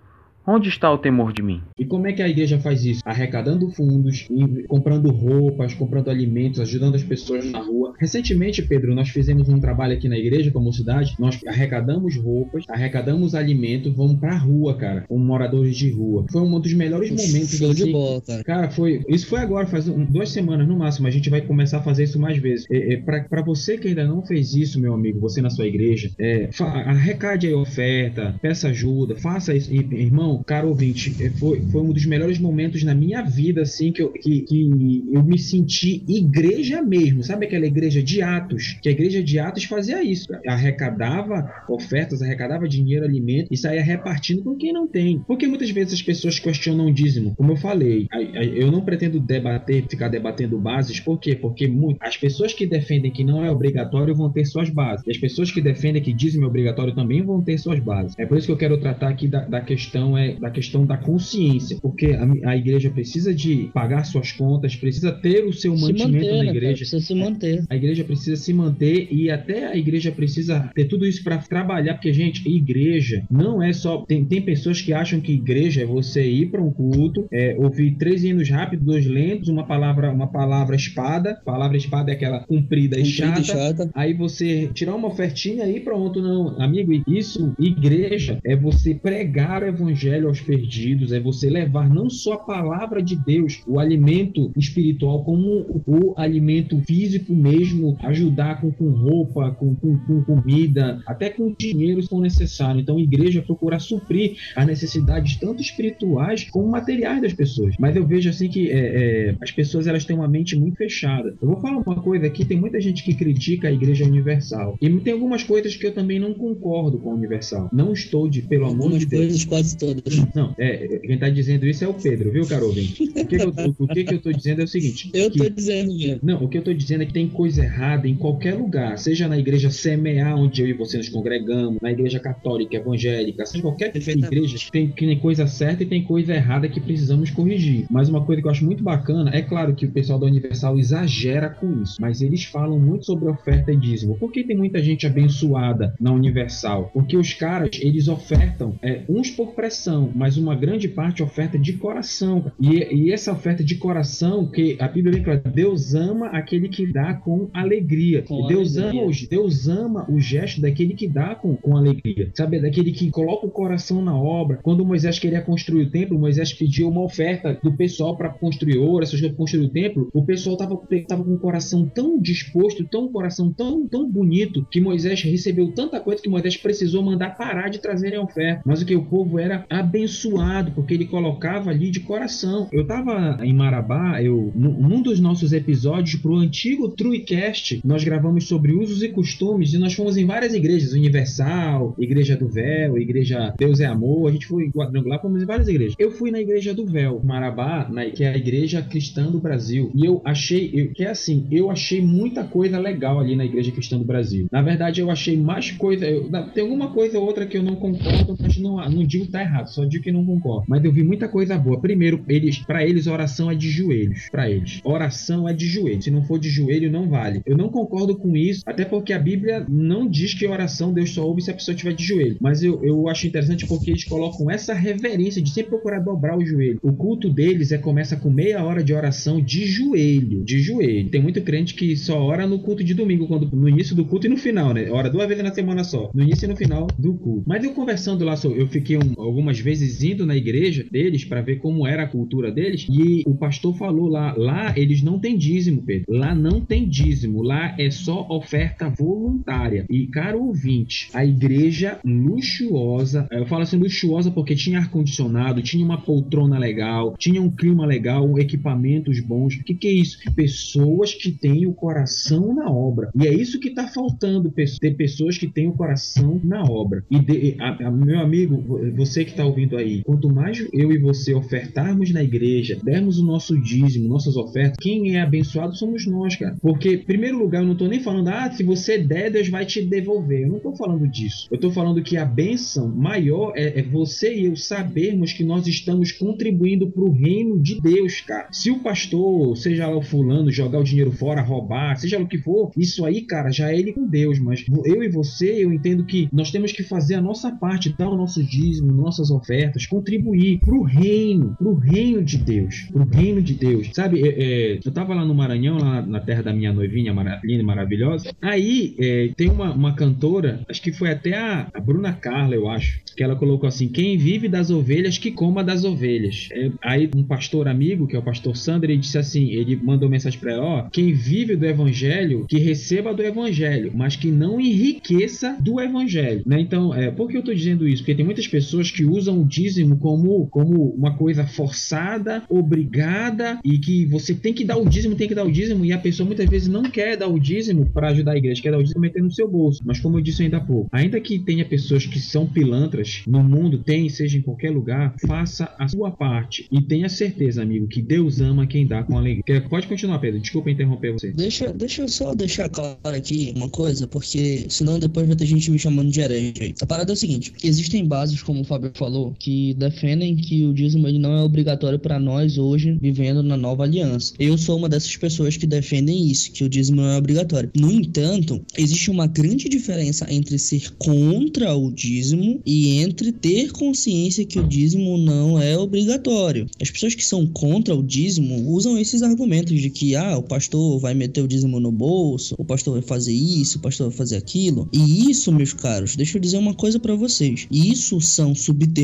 S1: Onde está o temor de mim?
S4: E como é que a igreja faz isso? Arrecadando fundos, comprando roupas, comprando alimentos, ajudando as pessoas na rua. Recentemente, Pedro, nós fizemos um trabalho aqui na igreja, com a mocidade. Nós arrecadamos roupas, arrecadamos alimentos, vamos pra rua, cara, com moradores de rua. Foi um dos melhores momentos
S5: Show assim. de bola, cara.
S4: cara, foi. Isso foi agora, faz um, duas semanas no máximo. A gente vai começar a fazer isso mais vezes. É, é, para você que ainda não fez isso, meu amigo, você na sua igreja, é, arrecade a oferta, peça ajuda, faça isso, irmão então, caro ouvinte, é, foi, foi um dos melhores momentos na minha vida, assim, que eu, que, que eu me senti igreja mesmo. Sabe aquela igreja de Atos? Que a igreja de Atos fazia isso. Arrecadava ofertas, arrecadava dinheiro, alimento e saía repartindo com quem não tem. Porque muitas vezes as pessoas questionam o dízimo. Como eu falei, eu não pretendo debater, ficar debatendo bases. Por quê? Porque as pessoas que defendem que não é obrigatório vão ter suas bases. E as pessoas que defendem que dízimo é obrigatório também vão ter suas bases. É por isso que eu quero tratar aqui da, da questão é, é da questão da consciência, porque a, a, igreja precisa de pagar suas contas, precisa ter o seu se mantimento manter, na né, igreja.
S5: precisa se manter.
S4: A igreja precisa se manter e até a igreja precisa ter tudo isso para trabalhar, porque, gente, igreja não é só. Tem, tem pessoas que acham que igreja é você ir para um culto, é, ouvir três hinos rápidos, dois lentos, uma palavra, uma palavra espada. Palavra espada é aquela comprida, comprida e, chata, e chata. Aí você tirar uma ofertinha e pronto. Não, amigo, isso, igreja é você pregar o evangelho evangelho aos perdidos, é você levar não só a palavra de Deus, o alimento espiritual, como o, alimento físico mesmo, ajudar com, com roupa, com, com, com, comida, até com dinheiro se for necessário. Então, a igreja procura suprir as necessidades tanto espirituais como materiais das pessoas. Mas eu vejo assim que é, é, as pessoas elas têm uma mente muito fechada. Eu vou falar uma coisa aqui: tem muita gente que critica a igreja universal. E tem algumas coisas que eu também não concordo com a universal. Não estou de, pelo amor
S5: Algumas
S4: de Deus.
S5: coisas, quase todas.
S4: Não, é, quem tá dizendo isso é o Pedro, viu, Carol? O que, que eu, o que, que eu tô dizendo é o seguinte:
S5: Eu
S4: que-
S5: tô dizendo mesmo.
S4: não, o que eu tô dizendo é que tem coisa errada em qualquer lugar, seja na igreja semear, onde eu e você nos congregamos, na igreja católica, evangélica, seja qualquer igreja, tem, tem coisa certa e tem coisa errada que precisamos corrigir. Mas uma coisa que eu acho muito bacana, é claro que o pessoal da Universal exagera com isso, mas eles falam muito sobre oferta e dízimo. Por que tem muita gente abençoada na Universal? Porque os caras, eles ofertam, é, uns por pressão, mas uma grande parte oferta de coração. E, e essa oferta de coração, que a Bíblia vem clara, Deus ama aquele que dá com alegria.
S5: Com
S4: Deus
S5: alegria.
S4: ama o Deus ama o gesto daquele que dá com, com alegria. Sabe, daquele que coloca o coração na obra. Quando Moisés queria construir o templo, Moisés pediu uma oferta do pessoal para construir ouro, essas coisas construir o templo. O pessoal tava, tava com o coração tão disposto, tão coração tão, tão bonito, que Moisés recebeu tanta coisa que Moisés precisou mandar parar de trazerem a oferta. Mas o que o povo era abençoado, porque ele colocava ali de coração. Eu tava em Marabá, eu num dos nossos episódios pro antigo Truecast, nós gravamos sobre usos e costumes e nós fomos em várias igrejas, Universal, Igreja do Véu, Igreja Deus é Amor, a gente foi em quadrangular, fomos em várias igrejas. Eu fui na Igreja do Véu, Marabá, que é a igreja cristã do Brasil, e eu achei, eu, que é assim, eu achei muita coisa legal ali na Igreja Cristã do Brasil. Na verdade, eu achei mais coisa, eu- tem alguma coisa ou outra que eu não concordo, mas não, não digo que tá errado, só digo que não concordo. Mas eu vi muita coisa boa. Primeiro, eles, para eles, oração é de joelhos, para eles. Oração é de joelho. Se não for de joelho, não vale. Eu não concordo com isso, até porque a Bíblia não diz que oração Deus só ouve se a pessoa estiver de joelho. Mas eu, eu acho interessante porque eles colocam essa reverência de sempre procurar dobrar o joelho. O culto deles é começa com meia hora de oração de joelho, de joelho. Tem muito crente que só ora no culto de domingo, quando no início do culto e no final, né? Ora duas vezes na semana só, no início e no final do culto. Mas eu conversando lá, eu fiquei um- algumas vezes indo na igreja deles para ver como era a cultura deles e o pastor falou lá, lá eles não têm dízimo, Pedro. Lá não tem dízimo, lá é só oferta voluntária. E caro ouvinte, a igreja luxuosa, eu falo assim luxuosa porque tinha ar condicionado, tinha uma poltrona legal, tinha um clima legal, equipamentos bons. O que, que é isso? Pessoas que têm o coração na obra. E é isso que está faltando, ter pessoas que têm o coração na obra. E de- a- a- meu amigo, vo- você que está ouvindo aí, quanto mais eu e você ofertarmos na igreja, dermos o nosso dízimo, nossas ofertas, quem é abençoado somos nós, cara. Porque, em primeiro lugar, eu não tô nem falando, ah, se você der, Deus vai te devolver. Eu não tô falando disso. Eu tô falando que a bênção maior é, é você e eu sabermos que nós estamos contribuindo pro reino de Deus, cara. Se o pastor, seja lá o fulano, jogar o dinheiro fora, roubar, seja lá o que for, isso aí, cara, já é ele com Deus. Mas eu e você, eu entendo que nós temos que fazer a nossa parte, dar o nosso dízimo, nossas ofertas, contribuir pro reino, pro reino de Deus, pro reino de Deus. Sabe, é, é, eu tava lá no Maranhão, lá na terra da minha noivinha linda maravilhosa. Aí é, tem uma, uma cantora, acho que foi até a, a Bruna Carla, eu acho, que ela colocou assim: quem vive das ovelhas, que coma das ovelhas. É, aí um pastor amigo, que é o pastor Sandro, ele disse assim: ele mandou mensagem pra ela: ó, quem vive do evangelho, que receba do evangelho, mas que não enriqueça do evangelho. Né? Então, é, por que eu tô dizendo isso? Porque tem muitas pessoas que usam o dízimo como, como uma coisa forçada, obrigada, e que você tem que dar o dízimo, tem que dar o dízimo, e a pessoa muitas vezes não quer dar o dízimo para ajudar a igreja, quer dar o dízimo metendo no seu bolso. Mas como eu disse ainda há pouco, ainda que tenha pessoas que são pilantras no mundo, tem, seja em qualquer lugar, faça a sua parte. E tenha certeza, amigo, que Deus ama quem dá com alegria. Pode continuar, Pedro. Desculpa interromper você.
S5: Deixa, deixa eu só deixar claro aqui uma coisa, porque senão depois vai ter gente me chamando de herege. A parada é o seguinte: existem bases, como o Fábio falou, que defendem que o dízimo ele não é obrigatório para nós hoje, vivendo na nova aliança. Eu sou uma dessas pessoas que defendem isso, que o dízimo não é obrigatório. No entanto, existe uma grande diferença entre ser contra o dízimo e entre ter consciência que o dízimo não é obrigatório. As pessoas que são contra o dízimo usam esses argumentos de que ah, o pastor vai meter o dízimo no bolso, o pastor vai fazer isso, o pastor vai fazer aquilo. E isso, meus caros, deixa eu dizer uma coisa pra vocês. Isso são subterfúgios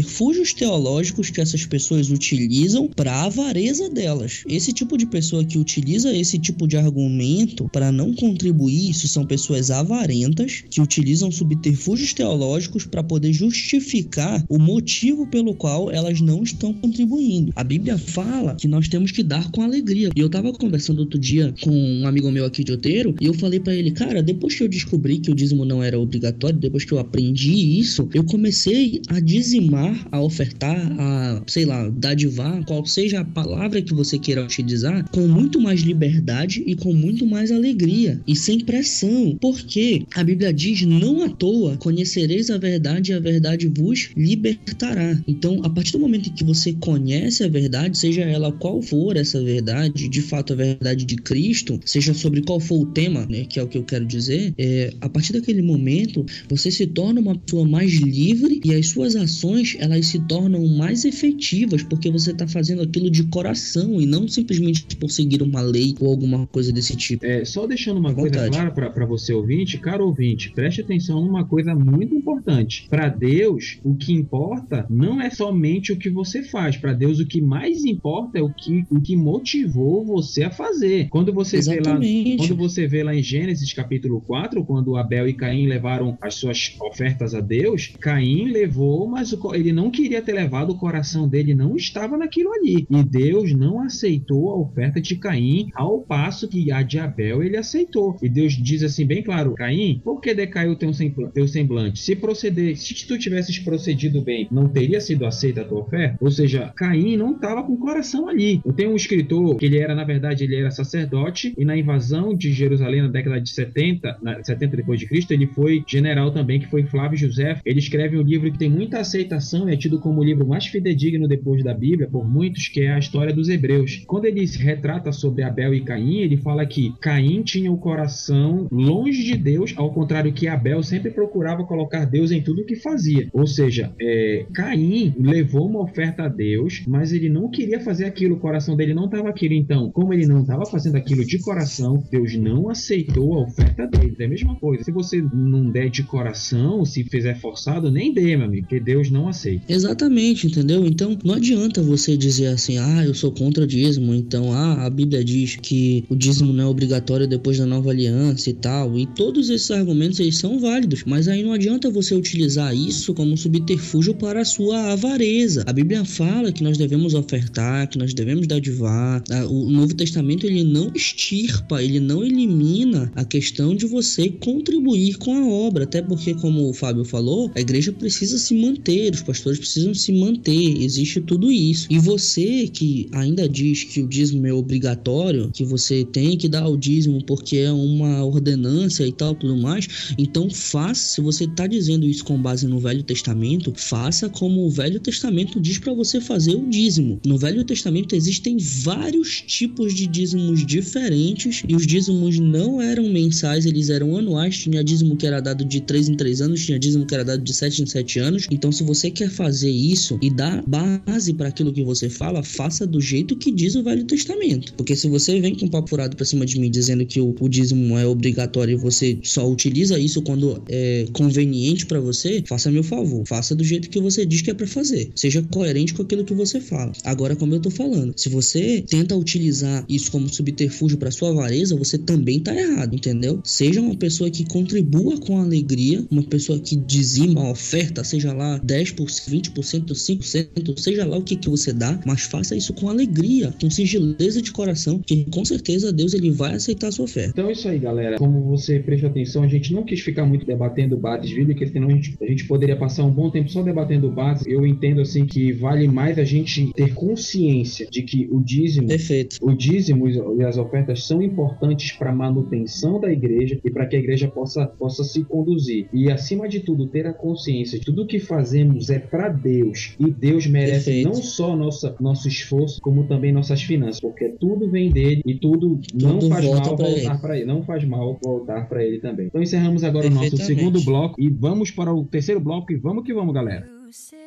S5: teológicos que essas pessoas utilizam para a avareza delas. Esse tipo de pessoa que utiliza esse tipo de argumento para não contribuir, isso são pessoas avarentas que utilizam subterfúgios teológicos para poder justificar o motivo pelo qual elas não estão contribuindo. A Bíblia fala que nós temos que dar com alegria. E eu tava conversando outro dia com um amigo meu aqui de Oteiro e eu falei para ele, cara, depois que eu descobri que o dízimo não era obrigatório, depois que eu aprendi isso, eu comecei a dizimar, a ofertar, a, sei lá, dadivar, qual seja a palavra que você queira utilizar, com muito mais liberdade e com muito mais alegria e sem pressão. Porque a Bíblia diz: não à toa conhecereis a verdade e a verdade vos libertará. Então, a partir do momento que você conhece a verdade, seja ela qual for essa verdade, de fato a verdade de Cristo, seja sobre qual for o tema, né, que é o que eu quero dizer, é, a partir daquele momento você se torna uma pessoa mais livre e as suas ações elas se tornam mais efetivas porque você está fazendo aquilo de coração e não simplesmente por seguir uma lei ou alguma coisa desse tipo.
S4: É, só deixando uma coisa clara para você ouvinte, caro ouvinte, preste atenção numa coisa muito importante. Para Deus, o que importa não é somente o que você faz. Para Deus, o que mais importa é o que, o que motivou você a fazer. Quando você vê lá, quando você vê lá em Gênesis capítulo 4, quando Abel e Caim levaram as suas ofertas a Deus, Caim levou, mas ele não queria ter levado, o coração dele não estava naquilo ali. E Deus não aceitou a oferta de Caim, ao passo que a de Abel ele aceitou. E Deus diz assim bem claro: Caim, por que decaiu teu semblante? Se proceder, se tu tivesses procedido bem, não teria sido aceita a tua oferta? Ou seja, Caim não estava com o coração ali. Eu tenho um escritor que ele era, na verdade, ele era sacerdote e na invasão de Jerusalém na década de 70, na 70 depois de Cristo, ele foi general também, que foi Flávio José. Ele escreve um livro que tem muita aceitação é tido como o livro mais fidedigno depois da Bíblia por muitos, que é a história dos Hebreus. Quando ele se retrata sobre Abel e Caim, ele fala que Caim tinha o coração longe de Deus, ao contrário que Abel sempre procurava colocar Deus em tudo o que fazia. Ou seja, é, Caim levou uma oferta a Deus, mas ele não queria fazer aquilo, o coração dele não estava aquilo. Então, como ele não estava fazendo aquilo de coração, Deus não aceitou a oferta dele. É a mesma coisa. Se você não der de coração, se fizer forçado, nem dê, meu amigo, porque Deus não
S5: Exatamente, entendeu? Então, não adianta você dizer assim, ah, eu sou contra o dízimo, então, ah, a Bíblia diz que o dízimo não é obrigatório depois da nova aliança e tal. E todos esses argumentos eles são válidos, mas aí não adianta você utilizar isso como subterfúgio para a sua avareza. A Bíblia fala que nós devemos ofertar, que nós devemos dadivar. O Novo Testamento ele não extirpa, ele não elimina a questão de você contribuir com a obra, até porque, como o Fábio falou, a igreja precisa se manter, os pastores precisam se manter, existe tudo isso. E você que ainda diz que o dízimo é obrigatório, que você tem que dar o dízimo porque é uma ordenança e tal, tudo mais, então faça, se você está dizendo isso com base no Velho Testamento, faça como o Velho Testamento diz para você fazer o dízimo. No Velho Testamento existem vários tipos de dízimos diferentes e os dízimos não eram mensais, eles eram anuais. Tinha dízimo que era dado de 3 em 3 anos, tinha dízimo que era dado de 7 em 7 anos. Então, se você quer fazer isso e dar base para aquilo que você fala, faça do jeito que diz o Velho Testamento. Porque se você vem com um papo furado pra cima de mim dizendo que o, o dízimo é obrigatório e você só utiliza isso quando é conveniente para você, faça meu favor. Faça do jeito que você diz que é para fazer. Seja coerente com aquilo que você fala. Agora, como eu tô falando, se você tenta utilizar isso como subterfúgio para sua avareza, você também tá errado, entendeu? Seja uma pessoa que contribua com alegria, uma pessoa que dizima a oferta, seja lá 10%, 20%, 5%, seja lá o que que você dá, mas faça isso com alegria, com singeleza de coração, que com certeza Deus ele vai aceitar a sua oferta.
S4: Então é isso aí, galera. Como você presta atenção, a gente não quis ficar muito debatendo bases bíblicas, senão a gente, a gente poderia passar um bom tempo só debatendo bases. Eu entendo assim que vale mais a gente ter consciência de que o dízimo,
S5: Perfeito.
S4: o dízimo e as ofertas são importantes para a manutenção da igreja e para que a igreja possa, possa se conduzir. E acima de tudo, ter a consciência de tudo que fazemos é para Deus e Deus merece
S5: Perfeito.
S4: não só nossa, nosso esforço, como também nossas finanças, porque tudo vem dele e tudo, não
S5: Tudo
S4: faz
S5: volta
S4: mal
S5: pra
S4: voltar para ele. Não faz mal voltar para ele também. Então encerramos agora o nosso segundo bloco e vamos para o terceiro bloco e vamos que vamos, galera.
S6: You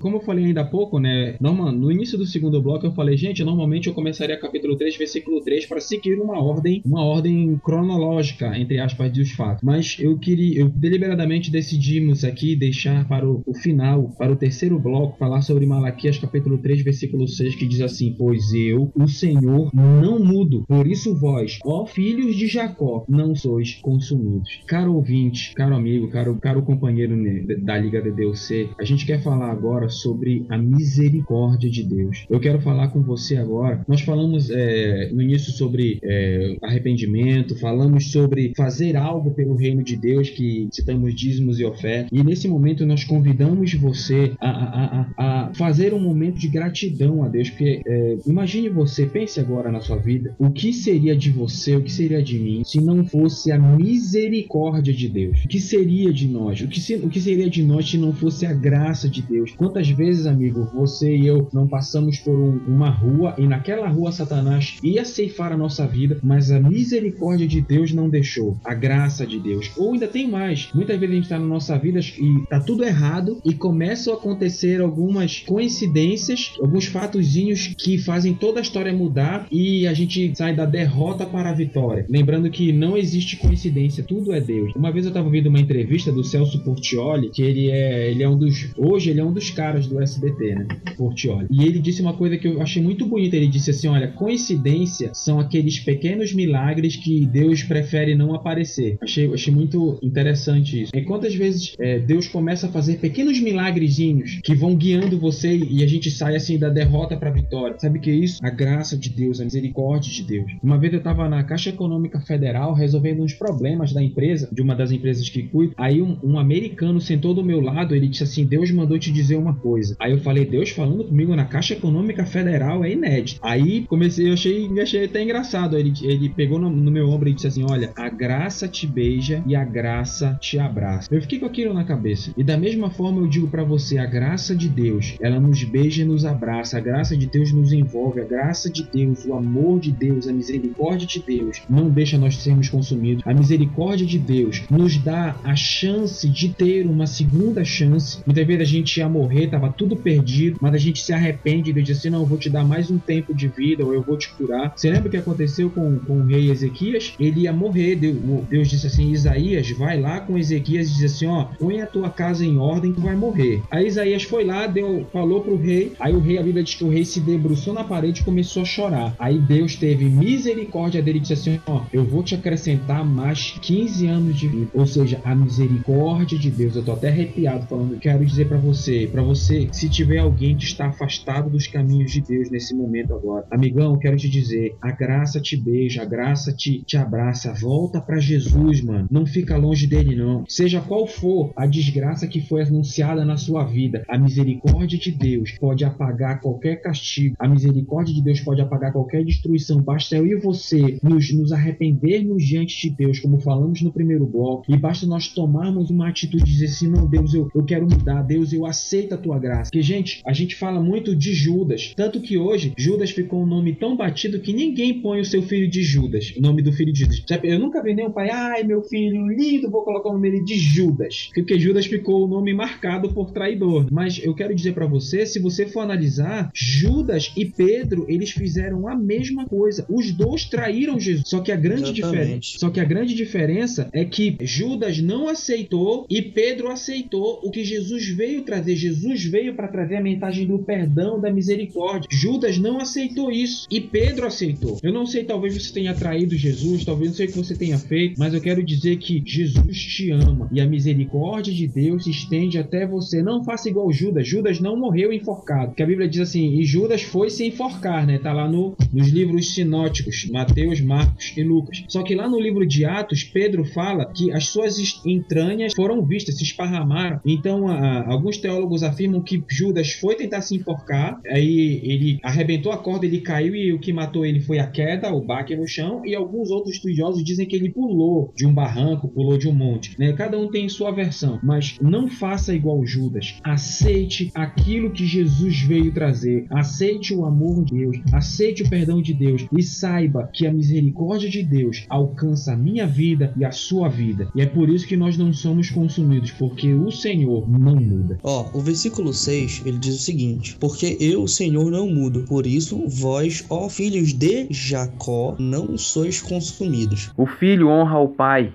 S4: como eu falei ainda há pouco, né? Norma, no início do segundo bloco eu falei, gente, normalmente eu começaria capítulo 3, versículo 3 para seguir uma ordem, uma ordem cronológica, entre aspas, dos fatos. Mas eu queria, eu deliberadamente decidimos aqui deixar para o, o final, para o terceiro bloco, falar sobre Malaquias capítulo 3, versículo 6, que diz assim: Pois eu, o Senhor, não mudo, por isso vós, ó filhos de Jacó, não sois consumidos. Caro ouvinte, caro amigo, caro, caro companheiro ne- da Liga DDUC, a gente quer falar agora sobre a misericórdia de Deus. Eu quero falar com você agora. Nós falamos é, no início sobre é, arrependimento, falamos sobre fazer algo pelo reino de Deus, que citamos dízimos e ofertas. E nesse momento nós convidamos você a, a- a- a fazer um momento de gratidão a Deus, porque é, imagine você, pense agora na sua vida, o que seria de você, o que seria de mim, se não fosse a misericórdia de Deus? O que seria de nós? O que, se- o que seria de nós se não fosse a graça de Deus? Quantas vezes, amigo, você e eu não passamos por um- uma rua e naquela rua Satanás ia ceifar a nossa vida, mas a misericórdia de Deus não deixou, a graça de Deus. Ou ainda tem mais, muitas vezes a gente está na nossa vida e tá tudo errado e começam a acontecer algumas coincidências, alguns fatozinhos que fazem toda a história mudar e a gente sai da derrota para a vitória. Lembrando que não existe coincidência, tudo é Deus. Uma vez eu estava ouvindo uma entrevista do Celso Portioli, que ele é, ele é um dos, hoje ele é um dos caras do SBT, né? Portioli. E ele disse uma coisa que eu achei muito bonita. Ele disse assim: olha, coincidência são aqueles pequenos milagres que Deus prefere não aparecer. Achei, achei muito interessante isso. E quantas vezes é, Deus começa a fazer pequenos milagrezinhos que vão guiando você e a gente sai assim da derrota para vitória. Sabe o que é isso? A graça de Deus, a misericórdia de Deus. Uma vez eu estava na Caixa Econômica Federal resolvendo uns problemas da empresa, de uma das empresas que cuido. Aí um, um americano sentou do meu lado, ele disse assim: Deus mandou te dizer uma coisa. Aí eu falei: Deus falando comigo na Caixa Econômica Federal é inédito. Aí comecei, eu achei, achei até engraçado. Ele, ele pegou no, no meu ombro e disse assim: Olha, a graça te beija e a graça te abraça. Eu fiquei com aquilo na cabeça. E da mesma forma eu digo para você: a graça de Deus, ela nos beija e nos abraça. A graça de Deus nos envolve. A graça de Deus, o amor de Deus, a misericórdia de Deus não deixa nós sermos consumidos. A misericórdia de Deus nos dá a chance de ter uma segunda chance. Muitas vezes a gente ia morrer, tava tudo perdido, mas a gente se arrepende e Deus diz assim: Não, eu vou te dar mais um tempo de vida, ou eu vou te curar. Você lembra o que aconteceu com, com o rei Ezequias? Ele ia morrer. Deus, disse assim: Isaías, vai lá com Ezequias e diz assim: Ó, põe a tua casa em ordem, tu vai morrer. Aí Isaías foi lá, deu, falou pro rei. Aí o rei, a Bíblia diz que o rei se debruçou na parede e começou a chorar. Aí Deus teve misericórdia dele e disse assim: Ó, eu vou te acrescentar mais 15 anos de vida. Ou seja, a misericórdia de Deus. Eu tô até arrepiado falando. Quero dizer para você, para você, se tiver alguém que está afastado dos caminhos de Deus nesse momento agora, amigão, quero te dizer: a graça te beija, a graça te, te abraça. Volta para Jesus, mano. Não fica longe dele, não. Seja qual for a desgraça que foi anunciada na sua vida, a misericórdia de Deus pode apagar qualquer castigo. A misericórdia de Deus pode apagar qualquer destruição. Basta eu e você nos, nos arrependermos diante de Deus, como falamos no primeiro bloco, e basta nós tomarmos uma atitude de dizer assim: não, Deus, eu, eu quero mudar, Deus, eu aceito a tua graça. Porque, gente, a gente fala muito de Judas, tanto que hoje Judas ficou um nome tão batido que ninguém põe o seu filho de Judas, o nome do filho de Judas. Eu nunca vi nenhum pai, ai meu filho lindo, vou colocar o nome dele de Judas, porque Judas ficou o nome marcado por traidor. Mas eu quero dizer para você, se você for analisar, Judas e Pedro, eles fizeram a mesma coisa. Os dois traíram Jesus. Só que a grande diferença, só que a grande diferença é que Judas não aceitou e Pedro aceitou o que Jesus veio trazer. Jesus veio para trazer a mensagem do perdão, da misericórdia. Judas não aceitou isso e Pedro aceitou. Eu não sei, talvez você tenha traído Jesus, talvez não sei o que você tenha feito, mas eu quero dizer que Jesus te ama e a misericórdia de Deus se estende até você. Não faça igual Judas. Judas não morreu enforcado. Que a Bíblia diz assim: e Judas foi se enforcar, né? Tá lá no, nos livros sinóticos, Mateus, Marcos e Lucas. Só que lá no livro de Atos, Pedro fala que as suas entranhas foram vistas, se esparramaram. Então, a- alguns teólogos afirmam que Judas foi tentar se enforcar, aí ele arrebentou a corda, ele caiu e o que matou ele foi a queda, o baque no chão. E alguns outros estudiosos dizem que ele pulou de um barranco, pulou de um monte. Né? Cada um tem sua versão, mas não faça igual Judas. Aceite aquilo que Jesus veio trazer. Aceite o amor de Deus, aceite o perdão de Deus e saiba que a misericórdia de Deus alcança a minha vida e a sua vida. E é por isso que nós não somos consumidos, porque o Senhor não muda.
S7: Ó, o versículo
S5: versículo 6, ele diz o seguinte: Porque eu, Senhor, não mudo, por isso vós, ó filhos de Jacó, não sois consumidos.
S8: O filho honra o pai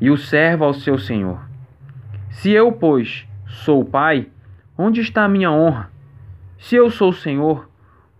S8: e o servo ao seu senhor. Se eu, pois, sou o pai, onde está a minha honra? Se eu sou o senhor,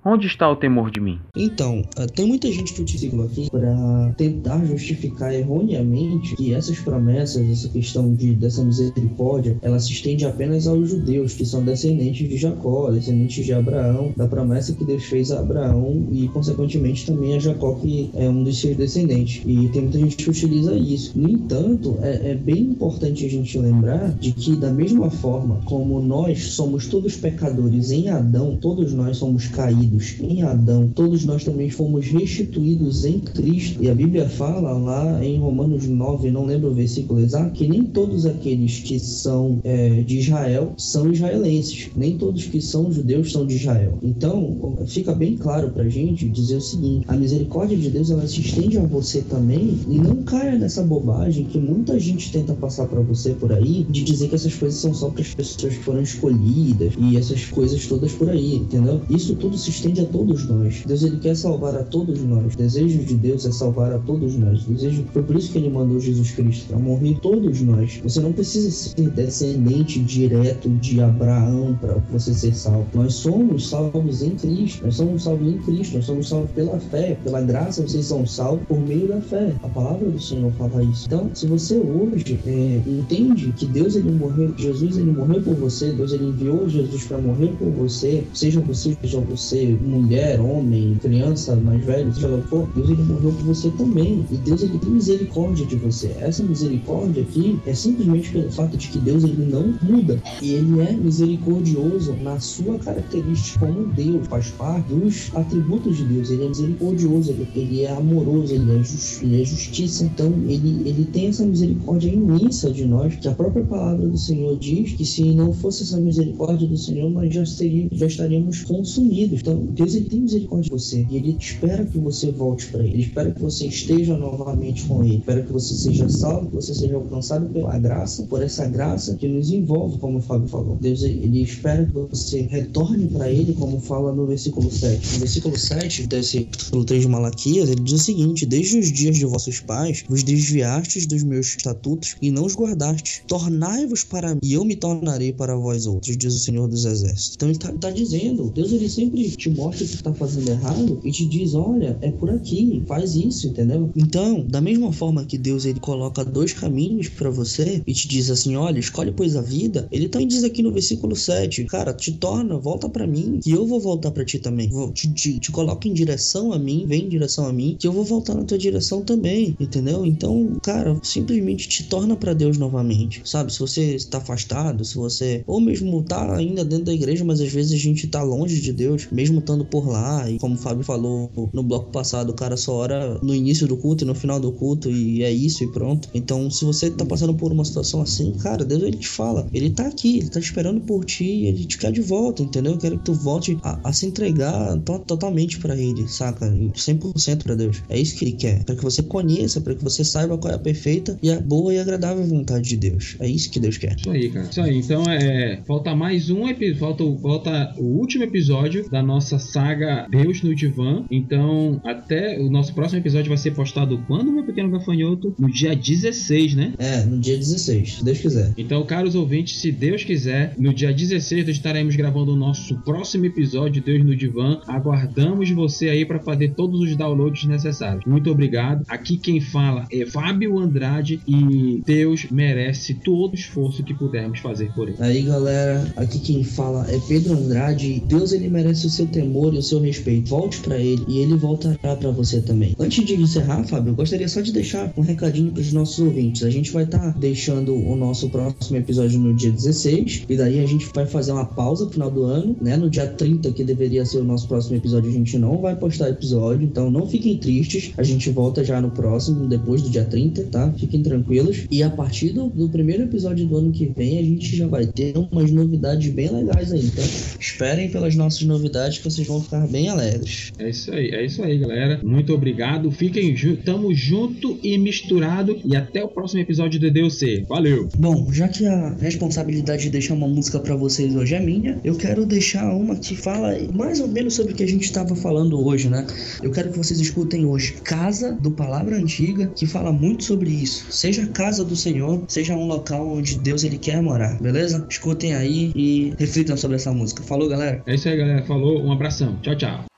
S8: onde está o temor de mim?
S5: Então, ah, tem muita gente que utiliza aqui para tentar justificar erroneamente que essas promessas, essa questão de, dessa misericórdia, ela se estende apenas aos judeus, que são descendentes de Jacó, descendentes de Abraão, da promessa que Deus fez a Abraão e, consequentemente, também a Jacó, que é um dos seus descendentes. E tem muita gente que utiliza isso. No entanto, é, é bem importante a gente lembrar de que, da mesma forma como nós somos todos pecadores em Adão, todos nós somos caídos em Adão, todos nós também fomos restituídos em Cristo. E a Bíblia fala lá em Romanos 9, não lembro o versículo exato, que nem todos aqueles que são é, de Israel são israelenses, nem todos que são judeus são de Israel. Então, fica bem claro pra gente dizer o seguinte: a misericórdia de Deus ela se estende a você também e não caia nessa bobagem que muita gente tenta passar para você por aí de dizer que essas coisas são só para as pessoas que foram escolhidas e essas coisas todas por aí, entendeu? Isso tudo se estende a todos nós. Deus ele quer salvar a todos nós. O desejo de Deus é salvar a todos nós. O desejo foi por isso que ele mandou Jesus Cristo para morrer todos nós. Você não precisa ser descendente direto de Abraão para você ser salvo. Nós somos salvos em Cristo. Nós somos salvos em Cristo. Nós somos salvos pela fé, pela graça. Vocês são salvos por meio da fé. A palavra do Senhor fala isso. Então, se você hoje é, entende que Deus ele morreu, Jesus ele morreu por você, Deus ele enviou Jesus para morrer por você, seja você, seja você mulher, homem, criança, mais velho, seja lá for, Deus ele morreu por você também. E Deus ele tem misericórdia de você. Essa misericórdia aqui é simplesmente pelo fato de que Deus ele não muda. E ele é misericordioso na sua característica como Deus, faz parte dos atributos de Deus. Ele é misericordioso, ele, ele é amoroso, ele é, ele é justiça. Então ele, ele tem essa misericórdia imensa de nós, que a própria palavra do Senhor diz que se não fosse essa misericórdia do Senhor, nós já, seríamos, já estaríamos consumidos. Então Deus ele tem misericórdia de você e ele espera que você volte para ele. Ele espera que você esteja novamente com ele. Espera que você seja salvo, que você seja alcançado pela graça, por essa graça que nos envolve, como o Fábio falou. Deus ele espera que você retorne para ele, como fala no versículo 7. No versículo 7 desse capítulo 3 de Malaquias, ele diz o seguinte: Desde os dias de vossos pais vos desviastes dos meus estatutos e não os guardastes. Tornai-vos para mim e eu me tornarei para vós outros, diz o Senhor dos Exércitos. Então ele está tá dizendo, Deus ele sempre te mostra o que está fazendo errado e te diz, olha, é por aqui, faz isso, entendeu? Então, da mesma forma que Deus ele coloca dois caminhos para você e te diz assim, olha, escolhe pois a vida, ele também diz aqui no versículo 7, cara, te torna, volta para mim, que eu vou voltar para ti também. Vou, te, te, te coloca em direção a mim, vem em direção a mim, que eu vou voltar na tua direção também, entendeu? Então, cara, simplesmente te torna para Deus novamente, sabe? Se você está afastado, se você, ou mesmo tá ainda dentro da igreja, mas às vezes a gente tá longe de Deus, mesmo estando por lá, e como o Fábio falou no bloco passado, o cara só ora no início do culto e no final do culto, e é isso e pronto. Então, se você tá passando por uma situação assim, cara, Deus ele te fala, ele tá aqui, ele tá esperando por ti, ele te quer de volta, entendeu? Eu quero que tu volte a, a se entregar to totalmente para ele, saca? 100% para Deus. É isso que ele quer, para que você conheça, para que você saiba qual é a perfeita e a boa e agradável vontade de Deus. É isso que Deus quer.
S4: Isso aí, cara. Isso aí. Então, é, falta mais um episódio, falta, falta o último episódio da nossa saga Deus no Divã. Então, até o nosso próximo episódio vai ser postado quando, meu pequeno gafanhoto? No dia 16, né?
S5: É, no dia 16, se Deus quiser.
S4: Então, caros ouvintes, se Deus quiser, no dia 16 estaremos gravando o nosso próximo episódio Deus no Divã. Aguardamos você aí para fazer todos os downloads necessários. Muito obrigado. Aqui quem fala é Fábio Andrade e Deus merece todo o esforço que pudermos fazer por ele.
S5: Aí, galera, aqui quem fala é Pedro Andrade. Deus ele merece o seu temor e o seu respeito. Volte para ele e ele voltará para você também. Antes de encerrar, Fábio, eu gostaria só de deixar um recadinho para os nossos ouvintes. A gente vai estar tá deixando o nosso próximo episódio no dia 16 e daí a gente vai fazer uma pausa no final do ano, né? No dia 30, que deveria ser o nosso próximo episódio, a gente não vai postar episódio, então não fiquem tristes. A gente volta já no próximo, depois do dia 30, tá? Fiquem tranquilos. E a partir do, do primeiro episódio do ano que vem, a gente já vai ter umas novidades bem legais aí. Então, esperem pelas nossas novidades vocês vão ficar bem alegres.
S9: É isso aí, é isso aí, galera. Muito obrigado. Fiquem juntos, tamo junto e misturado. E até o próximo episódio do DDC. Valeu!
S5: Bom, já que a responsabilidade de deixar uma música pra vocês hoje é minha, eu quero deixar uma que fala mais ou menos sobre o que a gente estava falando hoje, né? Eu quero que vocês escutem hoje Casa do Palavra Antiga, que fala muito sobre isso. Seja casa do Senhor, seja um local onde Deus ele quer morar, beleza? Escutem aí e reflitam sobre essa música. Falou, galera?
S9: É isso aí, galera. Falou, um abração. Tchau, tchau.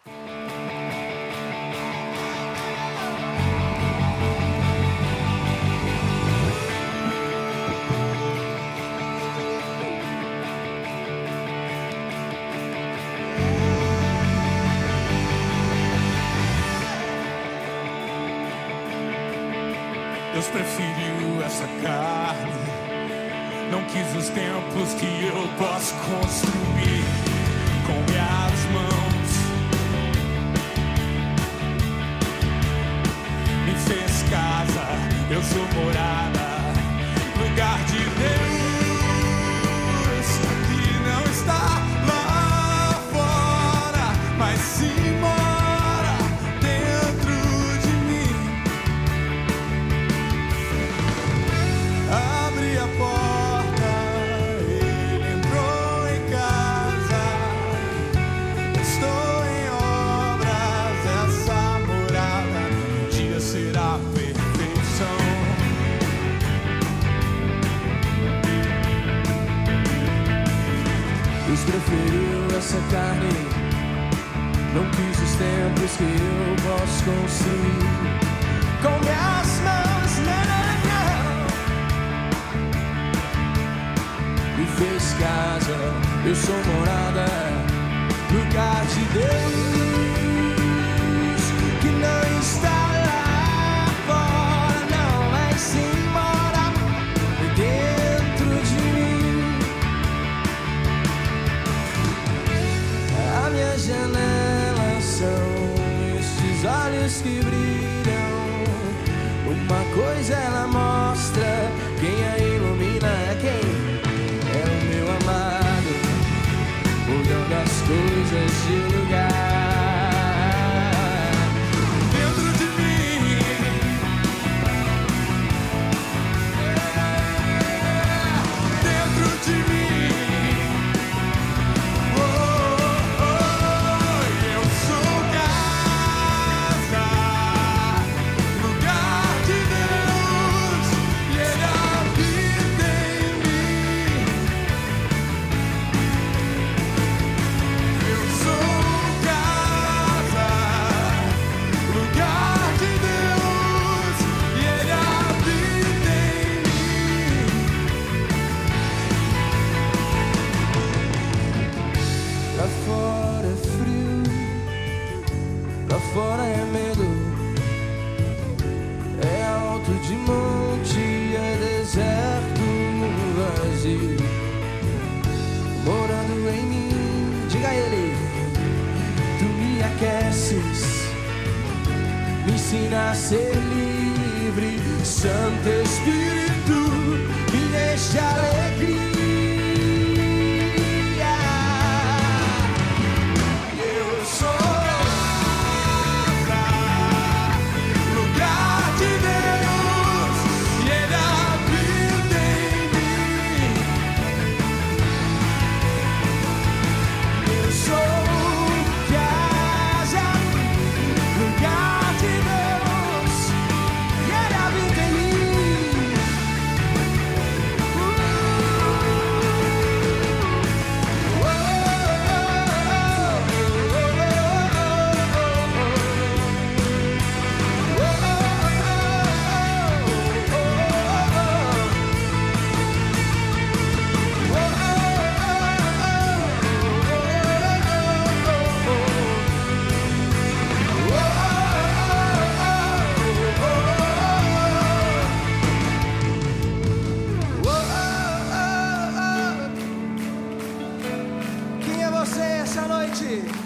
S9: noite.